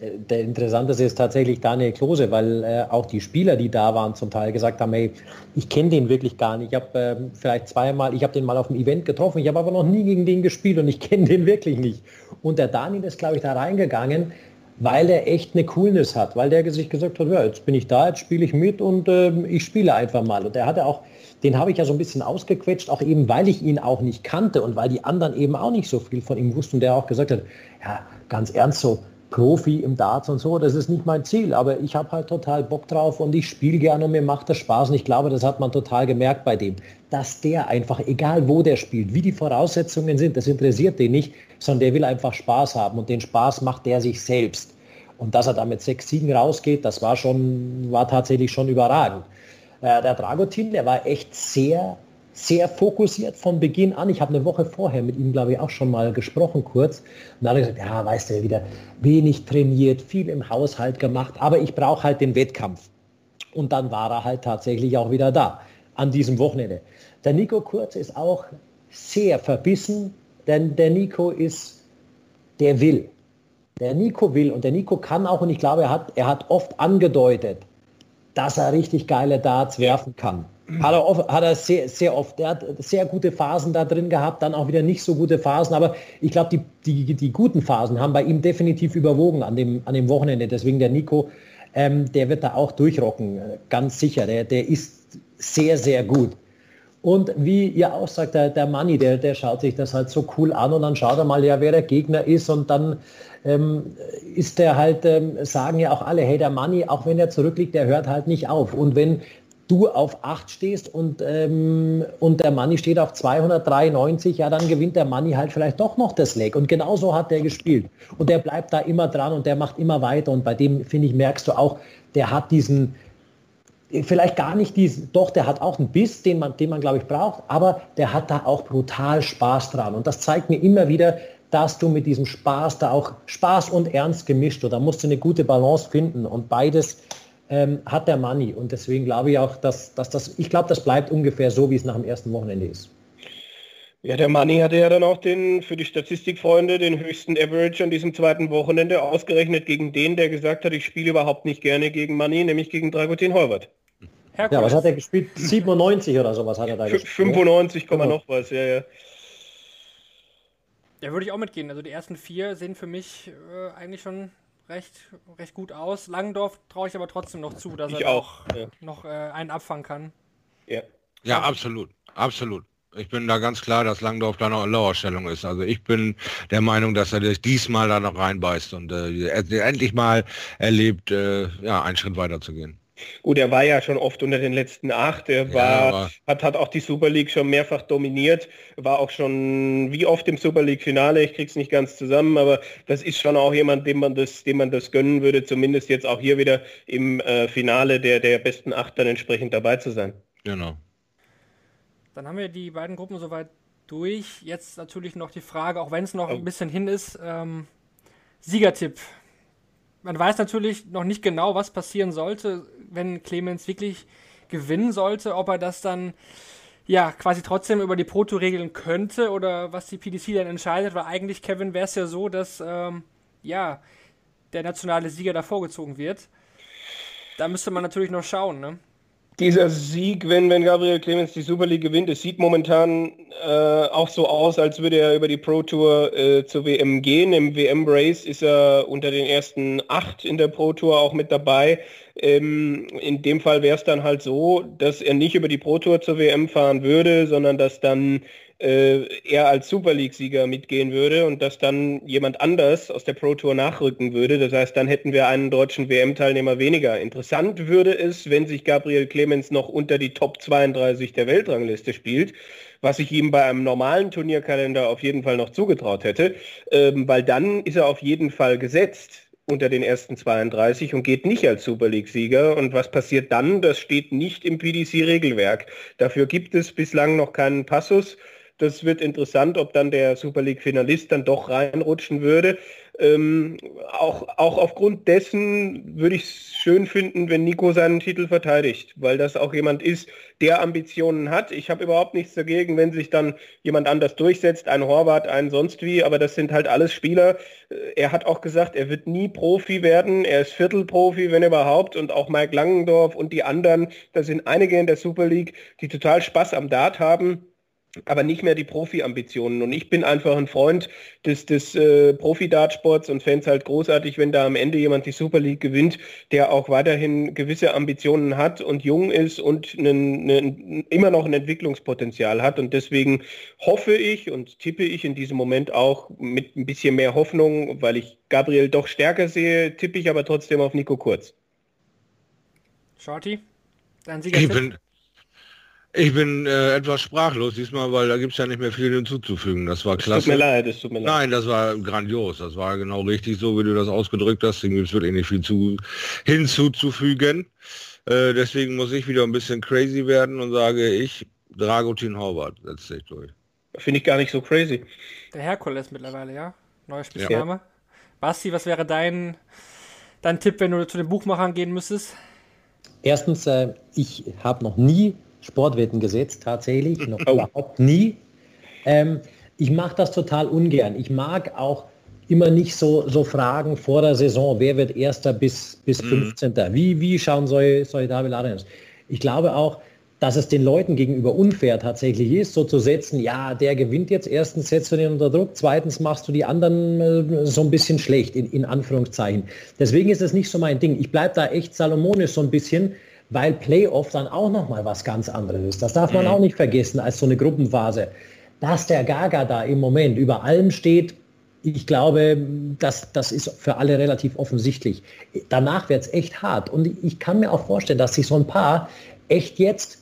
Äh, der interessanteste ist tatsächlich Daniel Klose, weil äh, auch die Spieler, die da waren, zum Teil gesagt haben, hey, ich kenne den wirklich gar nicht. Ich habe äh, vielleicht zweimal, ich habe den mal auf dem Event getroffen, ich habe aber noch nie gegen den gespielt und ich kenne den wirklich nicht. Und der Daniel ist, glaube ich, da reingegangen weil er echt eine Coolness hat, weil der sich gesagt hat, ja, jetzt bin ich da, jetzt spiele ich mit und äh, ich spiele einfach mal. Und der hatte auch, den habe ich ja so ein bisschen ausgequetscht, auch eben, weil ich ihn auch nicht kannte und weil die anderen eben auch nicht so viel von ihm wussten und der auch gesagt hat, ja, ganz ernst so, Profi im Darts und so, das ist nicht mein Ziel, aber ich habe halt total Bock drauf und ich spiele gerne und mir macht das Spaß und ich glaube, das hat man total gemerkt bei dem, dass der einfach, egal wo der spielt, wie die Voraussetzungen sind, das interessiert den nicht, sondern der will einfach Spaß haben und den Spaß macht der sich selbst. Und dass er da mit sechs Siegen rausgeht, das war schon, war tatsächlich schon überragend. Äh, der Dragutin, der war echt sehr, sehr fokussiert von Beginn an. Ich habe eine Woche vorher mit ihm, glaube ich, auch schon mal gesprochen kurz. Und da hat er gesagt, ja, weißt du, wieder wenig trainiert, viel im Haushalt gemacht, aber ich brauche halt den Wettkampf. Und dann war er halt tatsächlich auch wieder da, an diesem Wochenende. Der Nico Kurz ist auch sehr verbissen, denn der Nico ist, der will. Der Nico will und der Nico kann auch und ich glaube, er hat, er hat oft angedeutet, dass er richtig geile Darts werfen kann. Hat er, oft, hat er sehr, sehr oft. Der hat sehr gute Phasen da drin gehabt, dann auch wieder nicht so gute Phasen. Aber ich glaube, die, die, die guten Phasen haben bei ihm definitiv überwogen an dem, an dem Wochenende. Deswegen der Nico, ähm, der wird da auch durchrocken, ganz sicher. Der, der ist sehr, sehr gut. Und wie ihr auch sagt, der, der Manni, der, der schaut sich das halt so cool an und dann schaut er mal, ja, wer der Gegner ist und dann ähm, ist der halt, ähm, sagen ja auch alle, hey, der Manni, auch wenn er zurückliegt, der hört halt nicht auf. Und wenn du auf 8 stehst und, ähm, und der Manni steht auf 293, ja, dann gewinnt der Manni halt vielleicht doch noch das Leg. Und genauso hat der gespielt. Und der bleibt da immer dran und der macht immer weiter. Und bei dem, finde ich, merkst du auch, der hat diesen, vielleicht gar nicht diesen, doch, der hat auch einen Biss, den man, den man, glaube ich, braucht, aber der hat da auch brutal Spaß dran. Und das zeigt mir immer wieder, dass du mit diesem Spaß da auch Spaß und Ernst gemischt, oder musst du eine gute Balance finden. Und beides ähm, hat der Money. Und deswegen glaube ich auch, dass, dass das, ich glaube, das bleibt ungefähr so, wie es nach dem ersten Wochenende ist. Ja, der Money hatte ja dann auch den, für die Statistikfreunde, den höchsten Average an diesem zweiten Wochenende ausgerechnet gegen den, der gesagt hat, ich spiele überhaupt nicht gerne gegen Money, nämlich gegen Dragutin Horvath. Ja, was hat er gespielt? 97 oder sowas hat er da gespielt. 95, ne? noch was, ja, ja. Ja, würde ich auch mitgehen. Also die ersten vier sehen für mich äh, eigentlich schon recht, recht gut aus. Langendorf traue ich aber trotzdem noch zu, dass ich er auch, ja. noch äh, einen abfangen kann. Ja. Ja, absolut. Absolut. Ich bin da ganz klar, dass Langdorf da noch in Lauerstellung ist. Also ich bin der Meinung, dass er das diesmal da noch reinbeißt und äh, endlich mal erlebt, äh, ja, einen Schritt weiter zu gehen. Gut, er war ja schon oft unter den letzten acht. Er war, ja, hat, hat auch die Super League schon mehrfach dominiert, war auch schon wie oft im Super League-Finale. Ich krieg's nicht ganz zusammen, aber das ist schon auch jemand, dem man das, dem man das gönnen würde, zumindest jetzt auch hier wieder im äh, Finale der, der besten acht dann entsprechend dabei zu sein. Genau. Dann haben wir die beiden Gruppen soweit durch. Jetzt natürlich noch die Frage, auch wenn es noch oh. ein bisschen hin ist, ähm, Siegertipp man weiß natürlich noch nicht genau, was passieren sollte, wenn Clemens wirklich gewinnen sollte, ob er das dann ja quasi trotzdem über die Proto regeln könnte oder was die PDC dann entscheidet, weil eigentlich, Kevin, wäre es ja so, dass ähm, ja der nationale Sieger da vorgezogen wird. Da müsste man natürlich noch schauen, ne? Dieser Sieg, wenn, wenn Gabriel Clemens die Super League gewinnt, es sieht momentan äh, auch so aus, als würde er über die Pro Tour äh, zur WM gehen. Im WM Race ist er unter den ersten acht in der Pro Tour auch mit dabei. Ähm, in dem Fall wäre es dann halt so, dass er nicht über die Pro Tour zur WM fahren würde, sondern dass dann äh, er als Super League-Sieger mitgehen würde und dass dann jemand anders aus der Pro Tour nachrücken würde. Das heißt, dann hätten wir einen deutschen WM-Teilnehmer weniger. Interessant würde es, wenn sich Gabriel Clemens noch unter die Top 32 der Weltrangliste spielt, was ich ihm bei einem normalen Turnierkalender auf jeden Fall noch zugetraut hätte, ähm, weil dann ist er auf jeden Fall gesetzt unter den ersten 32 und geht nicht als Super League-Sieger. Und was passiert dann? Das steht nicht im PDC-Regelwerk. Dafür gibt es bislang noch keinen Passus. Das wird interessant, ob dann der Super League-Finalist dann doch reinrutschen würde. Ähm, auch, auch aufgrund dessen würde ich es schön finden, wenn Nico seinen Titel verteidigt, weil das auch jemand ist, der Ambitionen hat. Ich habe überhaupt nichts dagegen, wenn sich dann jemand anders durchsetzt, ein Horvath, ein sonst wie, aber das sind halt alles Spieler. Äh, er hat auch gesagt, er wird nie Profi werden, er ist Viertelprofi, wenn überhaupt, und auch Mike Langendorf und die anderen, da sind einige in der Super League, die total Spaß am Dart haben aber nicht mehr die Profi-Ambitionen. Und ich bin einfach ein Freund des, des äh, Profi-Dartsports und fände es halt großartig, wenn da am Ende jemand die Super League gewinnt, der auch weiterhin gewisse Ambitionen hat und jung ist und einen, einen, immer noch ein Entwicklungspotenzial hat. Und deswegen hoffe ich und tippe ich in diesem Moment auch mit ein bisschen mehr Hoffnung, weil ich Gabriel doch stärker sehe, tippe ich aber trotzdem auf Nico Kurz. Shorty, dein Sieger. Ich bin, äh, etwas sprachlos diesmal, weil da gibt es ja nicht mehr viel hinzuzufügen. Das war klasse. Es tut mir leid, es tut mir leid. Nein, das war grandios. Das war genau richtig so, wie du das ausgedrückt hast. Dem gibt es wirklich nicht viel zu, hinzuzufügen. Äh, deswegen muss ich wieder ein bisschen crazy werden und sage ich, Dragutin Horvath setzt sich durch. Finde ich gar nicht so crazy. Der Herkules mittlerweile, ja? Neuer Spitzname. Ja. Basti, was wäre dein, dein Tipp, wenn du zu den Buchmachern gehen müsstest? Erstens, äh, ich habe noch nie Sportwetten gesetzt, tatsächlich, noch [laughs] oh. überhaupt nie. Ähm, ich mache das total ungern. Ich mag auch immer nicht so, so Fragen vor der Saison, wer wird Erster bis, bis 15. Mhm. Wie, wie schauen solche, solche Tabellaren aus? Ich glaube auch, dass es den Leuten gegenüber unfair tatsächlich ist, so zu setzen, ja, der gewinnt jetzt, erstens setzt du den unter Druck, zweitens machst du die anderen äh, so ein bisschen schlecht, in, in Anführungszeichen. Deswegen ist es nicht so mein Ding. Ich bleibe da echt salomonisch so ein bisschen, weil Playoff dann auch nochmal was ganz anderes ist. Das darf man mhm. auch nicht vergessen als so eine Gruppenphase. Dass der Gaga da im Moment über allem steht, ich glaube, das, das ist für alle relativ offensichtlich. Danach wird es echt hart. Und ich kann mir auch vorstellen, dass sich so ein paar echt jetzt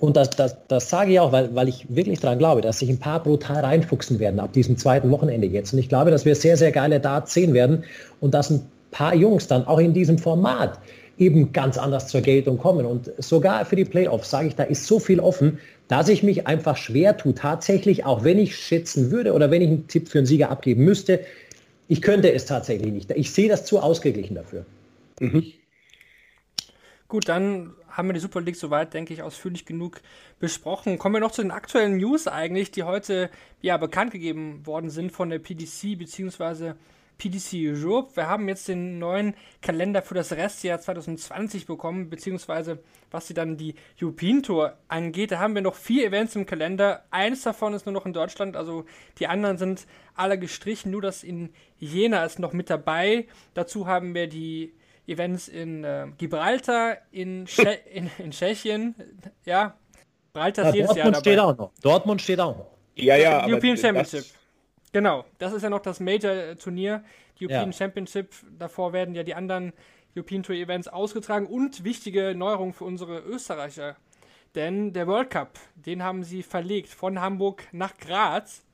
und das, das, das sage ich auch, weil, weil ich wirklich daran glaube, dass sich ein paar brutal reinfuchsen werden ab diesem zweiten Wochenende jetzt. Und ich glaube, dass wir sehr, sehr geile Darts sehen werden und dass ein paar Jungs dann auch in diesem Format eben ganz anders zur Geltung kommen. Und sogar für die Playoffs sage ich, da ist so viel offen, dass ich mich einfach schwer tue, tatsächlich, auch wenn ich schätzen würde oder wenn ich einen Tipp für einen Sieger abgeben müsste, ich könnte es tatsächlich nicht. Ich sehe das zu ausgeglichen dafür. Mhm. Gut, dann haben wir die Super League soweit, denke ich, ausführlich genug besprochen. Kommen wir noch zu den aktuellen News eigentlich, die heute ja bekannt gegeben worden sind von der PDC bzw. PDC Europe. Wir haben jetzt den neuen Kalender für das Restjahr 2020 bekommen, beziehungsweise was sie dann die European Tour angeht. Da haben wir noch vier Events im Kalender. Eins davon ist nur noch in Deutschland, also die anderen sind alle gestrichen. Nur das in Jena ist noch mit dabei. Dazu haben wir die Events in äh, Gibraltar, in, in, in, Tschechien, ja, Gibraltar ja, jedes Dortmund Jahr dabei. steht auch noch. Dortmund steht auch noch. Ja, ja, European Championship. Genau, das ist ja noch das Major-Turnier, die European ja. Championship. Davor werden ja die anderen European Tour Events ausgetragen und wichtige Neuerung für unsere Österreicher. Denn der World Cup, den haben sie verlegt von Hamburg nach Graz.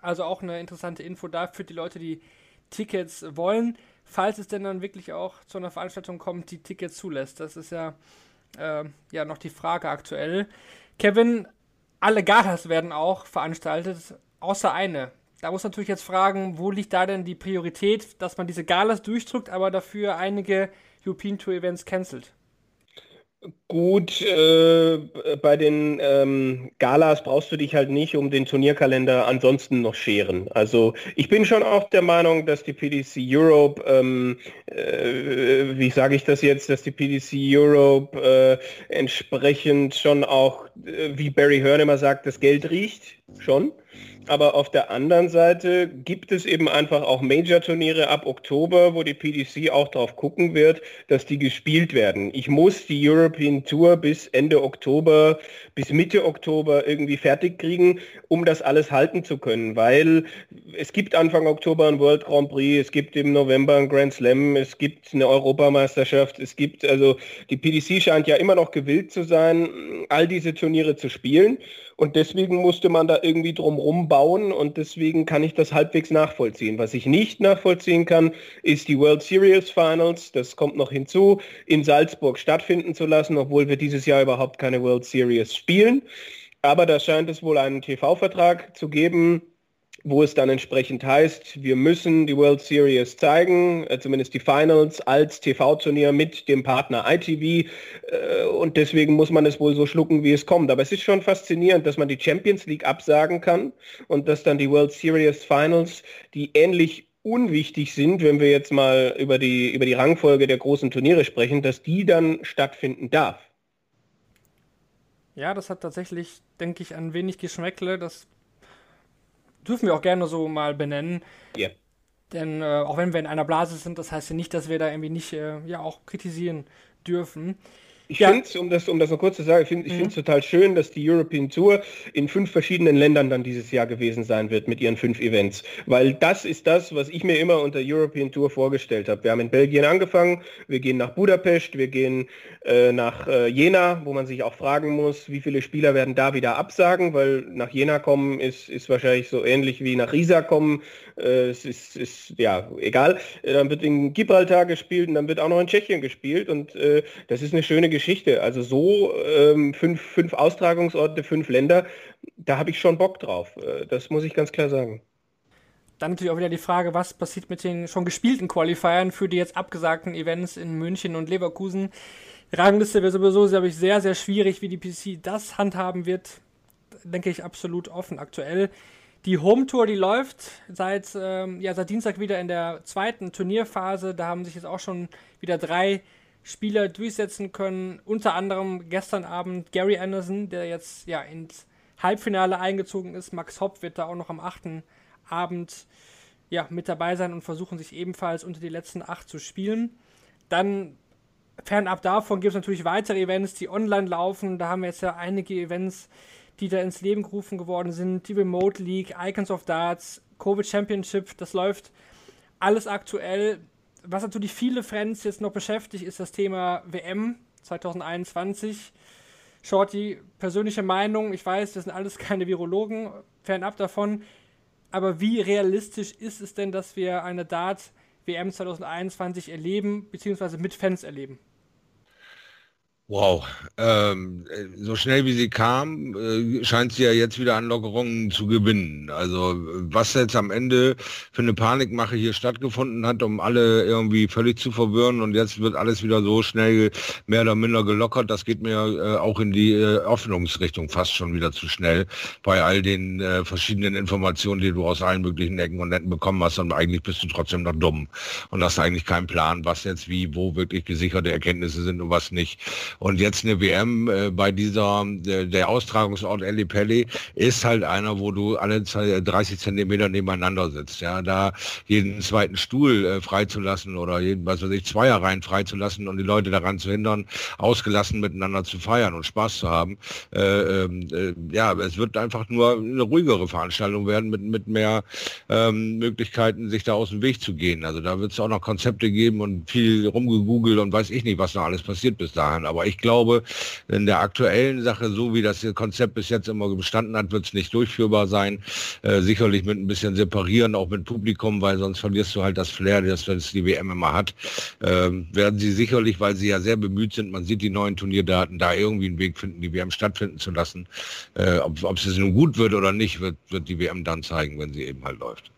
Also auch eine interessante Info da für die Leute, die Tickets wollen falls es denn dann wirklich auch zu einer Veranstaltung kommt, die Tickets zulässt. Das ist ja, äh, ja noch die Frage aktuell. Kevin, alle Galas werden auch veranstaltet, außer eine. Da muss natürlich jetzt fragen, wo liegt da denn die Priorität, dass man diese Galas durchdrückt, aber dafür einige European Tour Events cancelt? Gut, äh, bei den ähm, Galas brauchst du dich halt nicht um den Turnierkalender ansonsten noch scheren. Also ich bin schon auch der Meinung, dass die PDC Europe, ähm, äh, wie sage ich das jetzt, dass die PDC Europe äh, entsprechend schon auch, äh, wie Barry Hearn immer sagt, das Geld riecht, schon. Aber auf der anderen Seite gibt es eben einfach auch Major-Turniere ab Oktober, wo die PDC auch darauf gucken wird, dass die gespielt werden. Ich muss die European Tour bis Ende Oktober, bis Mitte Oktober irgendwie fertig kriegen, um das alles halten zu können, weil es gibt Anfang Oktober ein World Grand Prix, es gibt im November ein Grand Slam, es gibt eine Europameisterschaft, es gibt also die PDC scheint ja immer noch gewillt zu sein, all diese Turniere zu spielen. Und deswegen musste man da irgendwie drumrum bauen und deswegen kann ich das halbwegs nachvollziehen. Was ich nicht nachvollziehen kann, ist die World Series Finals, das kommt noch hinzu, in Salzburg stattfinden zu lassen, obwohl wir dieses Jahr überhaupt keine World Series spielen. Aber da scheint es wohl einen TV-Vertrag zu geben, wo es dann entsprechend heißt, wir müssen die World Series zeigen, äh, zumindest die Finals als TV-Turnier mit dem Partner ITV äh, und deswegen muss man es wohl so schlucken, wie es kommt. Aber es ist schon faszinierend, dass man die Champions League absagen kann und dass dann die World Series Finals, die ähnlich unwichtig sind, wenn wir jetzt mal über die, über die Rangfolge der großen Turniere sprechen, dass die dann stattfinden darf. Ja, das hat tatsächlich, denke ich, ein wenig Geschmäckle. Das dürfen wir auch gerne so mal benennen. Ja. Denn äh, auch wenn wir in einer Blase sind, das heißt ja nicht, dass wir da irgendwie nicht äh, ja auch kritisieren dürfen. Ich ja. finde, um das, um das noch kurz zu sagen, ich finde es mhm. total schön, dass die European Tour in fünf verschiedenen Ländern dann dieses Jahr gewesen sein wird mit ihren fünf Events. Weil das ist das, was ich mir immer unter European Tour vorgestellt habe. Wir haben in Belgien angefangen, wir gehen nach Budapest, wir gehen äh, nach äh, Jena, wo man sich auch fragen muss, wie viele Spieler werden da wieder absagen, weil nach Jena kommen ist, ist wahrscheinlich so ähnlich wie nach Riesa kommen. Äh, es ist, ist, ja egal. Äh, dann wird in Gibraltar gespielt und dann wird auch noch in Tschechien gespielt und äh, das ist eine schöne Geschichte. Also so ähm, fünf, fünf Austragungsorte, fünf Länder, da habe ich schon Bock drauf. Äh, das muss ich ganz klar sagen. Dann natürlich auch wieder die Frage, was passiert mit den schon gespielten Qualifiern für die jetzt abgesagten Events in München und Leverkusen. Rangliste wäre sowieso, glaube ich, sehr, sehr schwierig, wie die PC das handhaben wird. Denke ich absolut offen aktuell. Die Home Tour, die läuft seit, ähm, ja, seit Dienstag wieder in der zweiten Turnierphase. Da haben sich jetzt auch schon wieder drei Spieler durchsetzen können. Unter anderem gestern Abend Gary Anderson, der jetzt ja ins Halbfinale eingezogen ist. Max Hopp wird da auch noch am 8. Abend ja, mit dabei sein und versuchen sich ebenfalls unter die letzten acht zu spielen. Dann fernab davon gibt es natürlich weitere Events, die online laufen. Da haben wir jetzt ja einige Events, die da ins Leben gerufen geworden sind. Die Remote League, Icons of Darts, Covid Championship, das läuft alles aktuell. Was natürlich viele Fans jetzt noch beschäftigt, ist das Thema WM 2021. Shorty, persönliche Meinung, ich weiß, das sind alles [laughs] keine Virologen, fernab davon. Aber wie realistisch ist es denn, dass wir eine Dart WM 2021 erleben, beziehungsweise mit Fans erleben? Wow, ähm, so schnell wie sie kam, äh, scheint sie ja jetzt wieder Anlockerungen zu gewinnen. Also was jetzt am Ende für eine Panikmache hier stattgefunden hat, um alle irgendwie völlig zu verwirren und jetzt wird alles wieder so schnell mehr oder minder gelockert, das geht mir äh, auch in die äh, Öffnungsrichtung fast schon wieder zu schnell bei all den äh, verschiedenen Informationen, die du aus allen möglichen Ecken und Netten bekommen hast und eigentlich bist du trotzdem noch dumm und hast eigentlich keinen Plan, was jetzt wie, wo wirklich gesicherte Erkenntnisse sind und was nicht. Und jetzt eine WM äh, bei dieser, der, der Austragungsort Eli Pelli ist halt einer, wo du alle 30 Zentimeter nebeneinander sitzt. Ja, da jeden zweiten Stuhl äh, freizulassen oder jeden, was weiß ich, Zweierreihen freizulassen und die Leute daran zu hindern, ausgelassen miteinander zu feiern und Spaß zu haben. Äh, ähm, äh, ja, es wird einfach nur eine ruhigere Veranstaltung werden mit, mit mehr ähm, Möglichkeiten, sich da aus dem Weg zu gehen. Also da wird es auch noch Konzepte geben und viel rumgegoogelt und weiß ich nicht, was noch alles passiert bis dahin. Aber ich glaube, in der aktuellen Sache, so wie das Konzept bis jetzt immer bestanden hat, wird es nicht durchführbar sein. Äh, sicherlich mit ein bisschen separieren, auch mit Publikum, weil sonst verlierst du halt das Flair, das, das die WM immer hat. Ähm, werden sie sicherlich, weil sie ja sehr bemüht sind, man sieht die neuen Turnierdaten, da irgendwie einen Weg finden, die WM stattfinden zu lassen. Äh, ob, ob es nun gut wird oder nicht, wird, wird die WM dann zeigen, wenn sie eben halt läuft.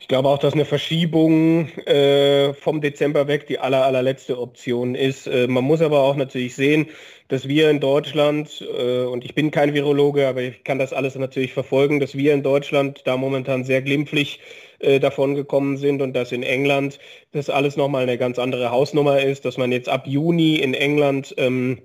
Ich glaube auch, dass eine Verschiebung äh, vom Dezember weg die aller, allerletzte Option ist. Äh, man muss aber auch natürlich sehen, dass wir in Deutschland, äh, und ich bin kein Virologe, aber ich kann das alles natürlich verfolgen, dass wir in Deutschland da momentan sehr glimpflich äh, davon gekommen sind und dass in England das alles nochmal eine ganz andere Hausnummer ist, dass man jetzt ab Juni in England ähm,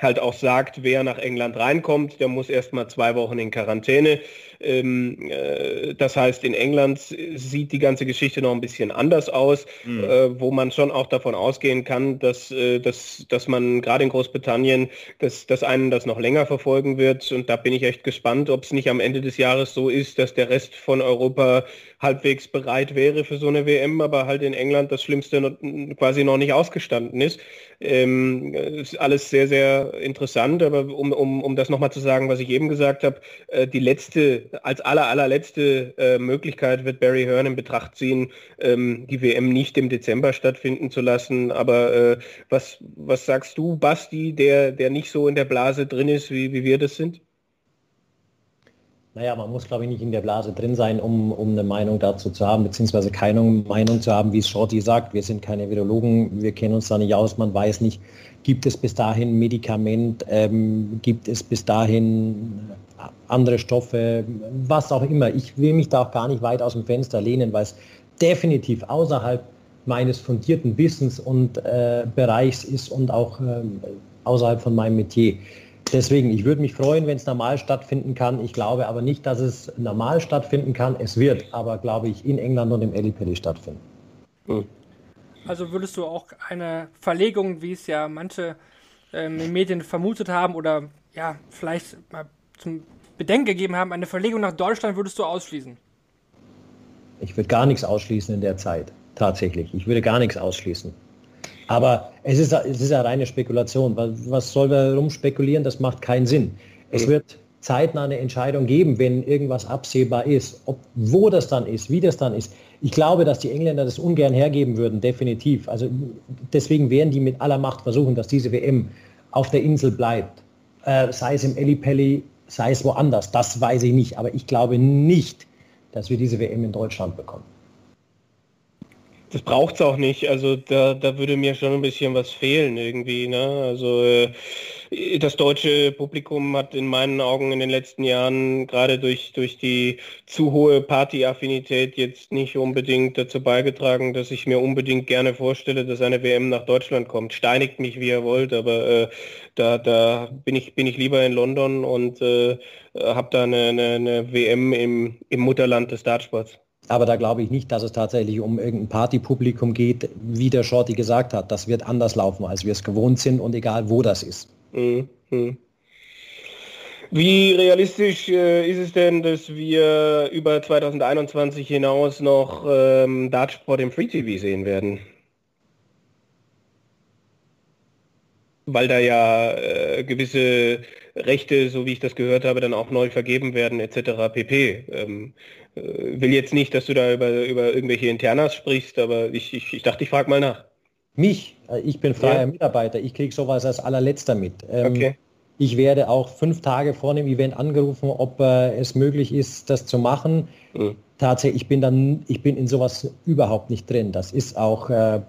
halt auch sagt, wer nach England reinkommt, der muss erstmal zwei Wochen in Quarantäne. Ähm, äh, das heißt, in England sieht die ganze Geschichte noch ein bisschen anders aus, mhm. äh, wo man schon auch davon ausgehen kann, dass, äh, dass, dass man gerade in Großbritannien, dass, dass einen das noch länger verfolgen wird. Und da bin ich echt gespannt, ob es nicht am Ende des Jahres so ist, dass der Rest von Europa halbwegs bereit wäre für so eine WM, aber halt in England das Schlimmste noch, quasi noch nicht ausgestanden ist. Ähm, ist alles sehr, sehr interessant, aber um, um, um das nochmal zu sagen, was ich eben gesagt habe, äh, die letzte als aller, allerletzte äh, Möglichkeit wird Barry Hearn in Betracht ziehen, ähm, die WM nicht im Dezember stattfinden zu lassen. Aber äh, was, was sagst du, Basti, der, der nicht so in der Blase drin ist, wie, wie wir das sind? Naja, man muss, glaube ich, nicht in der Blase drin sein, um, um eine Meinung dazu zu haben, beziehungsweise keine Meinung zu haben, wie es Shorty sagt. Wir sind keine Virologen, wir kennen uns da nicht aus, man weiß nicht, gibt es bis dahin Medikament, ähm, gibt es bis dahin andere Stoffe, was auch immer. Ich will mich da auch gar nicht weit aus dem Fenster lehnen, weil es definitiv außerhalb meines fundierten Wissens und äh, Bereichs ist und auch äh, außerhalb von meinem Metier. Deswegen, ich würde mich freuen, wenn es normal stattfinden kann. Ich glaube aber nicht, dass es normal stattfinden kann. Es wird aber, glaube ich, in England und im Ellipelli stattfinden. Hm. Also würdest du auch eine Verlegung, wie es ja manche ähm, in Medien vermutet haben oder ja, vielleicht mal zum Bedenken gegeben haben, eine Verlegung nach Deutschland würdest du ausschließen? Ich würde gar nichts ausschließen in der Zeit, tatsächlich. Ich würde gar nichts ausschließen. Aber es ist, es ist ja reine Spekulation. Was soll wir rumspekulieren? Das macht keinen Sinn. Es wird zeitnah eine Entscheidung geben, wenn irgendwas absehbar ist. Ob, wo das dann ist, wie das dann ist. Ich glaube, dass die Engländer das ungern hergeben würden, definitiv. Also deswegen werden die mit aller Macht versuchen, dass diese WM auf der Insel bleibt. Äh, sei es im Ellipelli, sei es woanders. Das weiß ich nicht. Aber ich glaube nicht, dass wir diese WM in Deutschland bekommen. das braucht es auch nicht. Also da, da würde mir schon ein bisschen was fehlen irgendwie. Ne? Also äh, das deutsche Publikum hat in meinen Augen in den letzten Jahren gerade durch, durch die zu hohe Partyaffinität jetzt nicht unbedingt dazu beigetragen, dass ich mir unbedingt gerne vorstelle, dass eine WM nach Deutschland kommt. Steinigt mich, wie ihr wollt, aber äh, da, da bin, ich, bin ich lieber in London und äh, habe da eine, eine, eine WM im, im Mutterland des Dartsports. Aber da glaube ich nicht, dass es tatsächlich um irgendein Partypublikum geht, wie der Shorty gesagt hat. Das wird anders laufen, als wir es gewohnt sind und egal wo das ist. Mhm. Wie realistisch äh, ist es denn, dass wir über 2021 hinaus noch ähm, Dartsport im Free TV sehen werden? Weil da ja äh, gewisse Rechte, so wie ich das gehört habe, dann auch neu vergeben werden, etc. pp. Ähm, äh, will jetzt nicht, dass du da über, über irgendwelche Internas sprichst, aber ich, ich, ich dachte, ich frage mal nach. Mich? Äh, ich bin freier ja. Mitarbeiter. Ich kriege sowas als allerletzter mit. Ähm, okay. Ich werde auch fünf Tage vor dem Event angerufen, ob äh, es möglich ist, das zu machen. Mhm. Tatsächlich, ich bin dann, ich bin in sowas überhaupt nicht drin. Das ist auch, äh,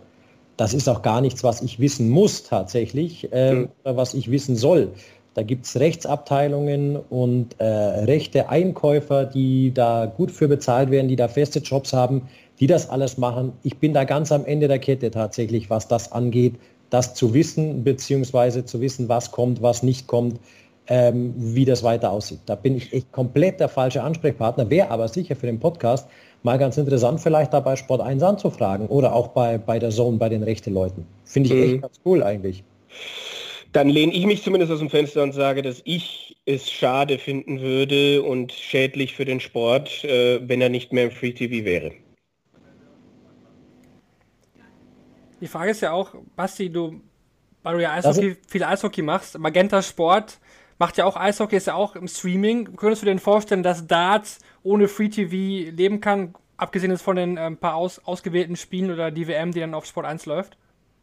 das ist auch gar nichts, was ich wissen muss tatsächlich, äh, mhm. was ich wissen soll. Da gibt es Rechtsabteilungen und äh, rechte Einkäufer, die da gut für bezahlt werden, die da feste Jobs haben, die das alles machen. Ich bin da ganz am Ende der Kette tatsächlich, was das angeht, das zu wissen, beziehungsweise zu wissen, was kommt, was nicht kommt, ähm, wie das weiter aussieht. Da bin ich echt komplett der falsche Ansprechpartner, wäre aber sicher für den Podcast mal ganz interessant, vielleicht da bei Sport 1 anzufragen oder auch bei, bei der Zone, bei den rechten Leuten. Finde ich mhm. echt ganz cool eigentlich. Dann lehne ich mich zumindest aus dem Fenster und sage, dass ich es schade finden würde und schädlich für den Sport, äh, wenn er nicht mehr im Free TV wäre. Die Frage ist ja auch, Basti, du, weil du ja Eishockey, viel Eishockey machst, Magenta Sport macht ja auch Eishockey, ist ja auch im Streaming. Könntest du dir vorstellen, dass Darts ohne Free TV leben kann, abgesehen jetzt von den ein ähm, paar aus, ausgewählten Spielen oder die WM, die dann auf Sport 1 läuft?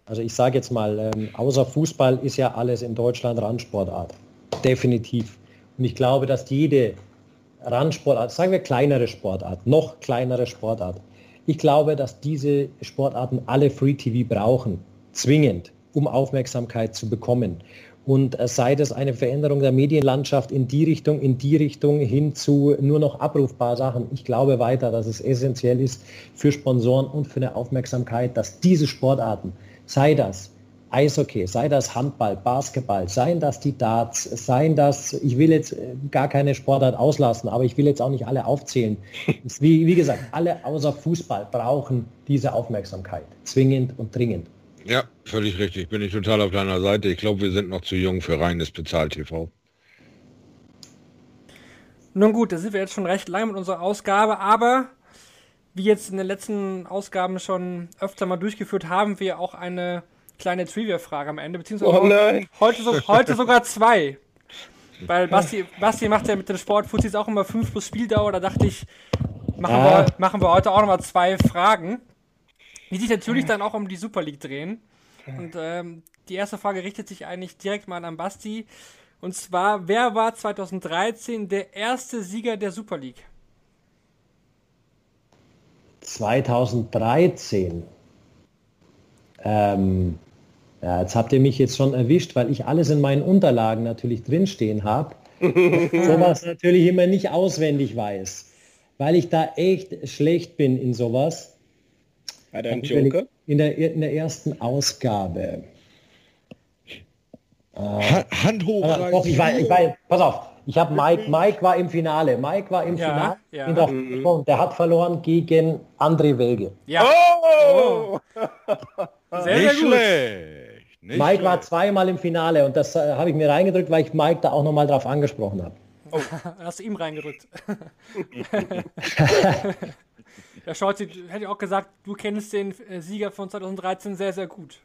Also ich sage jetzt mal, ähm, außer Fußball ist ja alles in Deutschland Randsportart. Definitiv. Und ich glaube, dass jede Randsportart, sagen wir kleinere Sportart, noch kleinere Sportart, ich glaube, dass diese Sportarten alle Free TV brauchen, zwingend, um Aufmerksamkeit zu bekommen. Und äh, sei das eine Veränderung der Medienlandschaft in die Richtung, in die Richtung hin zu nur noch abrufbar Sachen. Ich glaube weiter, dass es essentiell ist für Sponsoren und für eine Aufmerksamkeit, dass diese Sportarten, sei das Eishockey, sei das Handball, Basketball, seien das die Darts, seien das, ich will jetzt äh, gar keine Sportart auslassen, aber ich will jetzt auch nicht alle aufzählen. [laughs] Wie, wie gesagt, alle außer Fußball brauchen diese Aufmerksamkeit, zwingend und dringend. Ja, völlig richtig. Bin ich total auf deiner Seite. Ich glaube, wir sind noch zu jung für reines Bezahl-TV. Nun gut, da sind wir jetzt schon recht lange mit unserer Ausgabe, aber wie jetzt in den letzten Ausgaben schon öfter mal durchgeführt, haben wir auch eine kleine Trivia-Frage am Ende, beziehungsweise oh heute, so, heute sogar zwei. [laughs] Weil Basti, Basti macht ja mit den Sportfuzis auch immer 5 plus Spieldauer, da dachte ich, machen, ah. wir, machen wir heute auch nochmal zwei Fragen, die sich natürlich dann auch um die Super League drehen. Und ähm, die erste Frage richtet sich eigentlich direkt mal an Basti. Und zwar, wer war 2013 der erste Sieger der Super League? 2013. Ähm, ja, jetzt habt ihr mich jetzt schon erwischt, weil ich alles in meinen Unterlagen natürlich drinstehen habe. [laughs] sowas natürlich immer nicht auswendig weiß. Weil ich da echt schlecht bin in sowas. Er einen Joker? In der, in der ersten Ausgabe. Äh, Hand hoch. Doch, ich weiß, ich weiß, pass auf, ich habe Mike, Mike war im Finale. Mike war im ja, Finale. Ja. Mhm. Der hat verloren gegen André Welge. Ja. Oh! oh. [laughs] Sehr, sehr gut. Nicht Mike war zweimal im Finale und das äh, habe ich mir reingedrückt, weil ich Mike da auch nochmal drauf angesprochen habe. Oh, [laughs] hast du ihm reingedrückt. [laughs] [laughs] Der Scholz hätte auch gesagt, du kennst den äh, Sieger von 2013 sehr, sehr gut.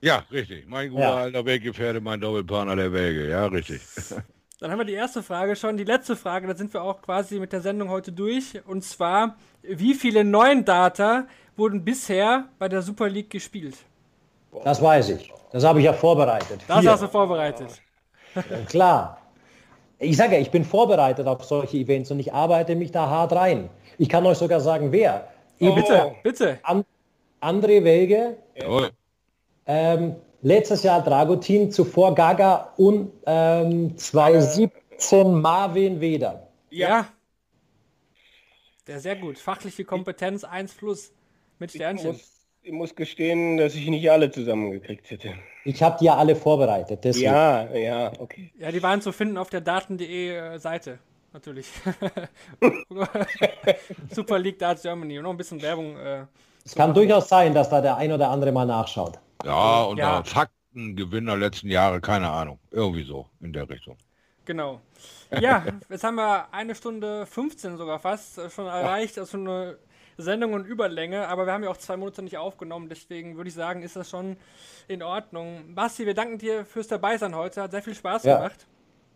Ja, richtig. Mein guter ja. alter Weggefährte, mein Doppelpartner der Wege. Ja, richtig. Dann haben wir die erste Frage schon. Die letzte Frage, da sind wir auch quasi mit der Sendung heute durch. Und zwar, wie viele neuen Data wurden bisher bei der Super League gespielt? Das weiß ich. Das habe ich ja vorbereitet. Das Vier. hast du vorbereitet. Klar. Ich sage ja, ich bin vorbereitet auf solche Events und ich arbeite mich da hart rein. Ich kann euch sogar sagen, wer. Oh, bitte, bitte. An, André Welge, Jawohl. ähm, letztes Jahr Dragutin, zuvor Gaga und ähm, 2017 Marvin Weder. Ja. Der sehr gut. Fachliche Kompetenz 1 plus mit Ich Sternchen. muss, ich muss gestehen, dass ich nicht alle zusammengekriegt hätte. Ich habe die ja alle vorbereitet. Deswegen. Ja, ja, okay. Ja, die waren zu finden auf der daten.de äh, Seite. Natürlich. [laughs] Super League Darts Germany. Und noch ein bisschen Werbung. Äh, Es kann durchaus sein, dass da der ein oder andere mal nachschaut. Ja, und Ja. Faktengewinner letzten Jahre, keine Ahnung. Irgendwie so in der Richtung. Genau. Ja, jetzt haben wir eine Stunde 15 sogar fast äh, schon erreicht. Also eine Sendung und Überlänge, aber wir haben ja auch zwei Monate nicht aufgenommen, deswegen würde ich sagen, ist das schon in Ordnung. Basti, wir danken dir fürs Dabeisein heute. Hat sehr viel Spaß Ja. gemacht.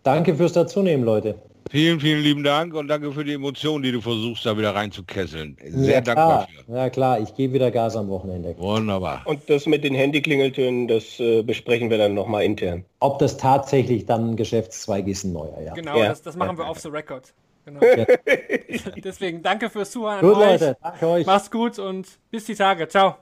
Danke fürs Dazunehmen, Leute. Vielen, vielen lieben Dank und danke für die Emotionen, die du versuchst, da wieder reinzukesseln. Sehr ja, dankbar klar. für. Ja klar, ich gebe wieder Gas am Wochenende. Wunderbar. Und das mit den Handyklingeltönen, das äh, besprechen wir dann nochmal intern. Ob das tatsächlich dann ein Geschäftszweig ist, ein neuer, ja. Genau, Ja. das, das machen wir off the record. Genau. [laughs] Deswegen danke fürs Zuhören. an Gut, euch. Leute, danke euch. Macht's gut und bis die Tage. Ciao.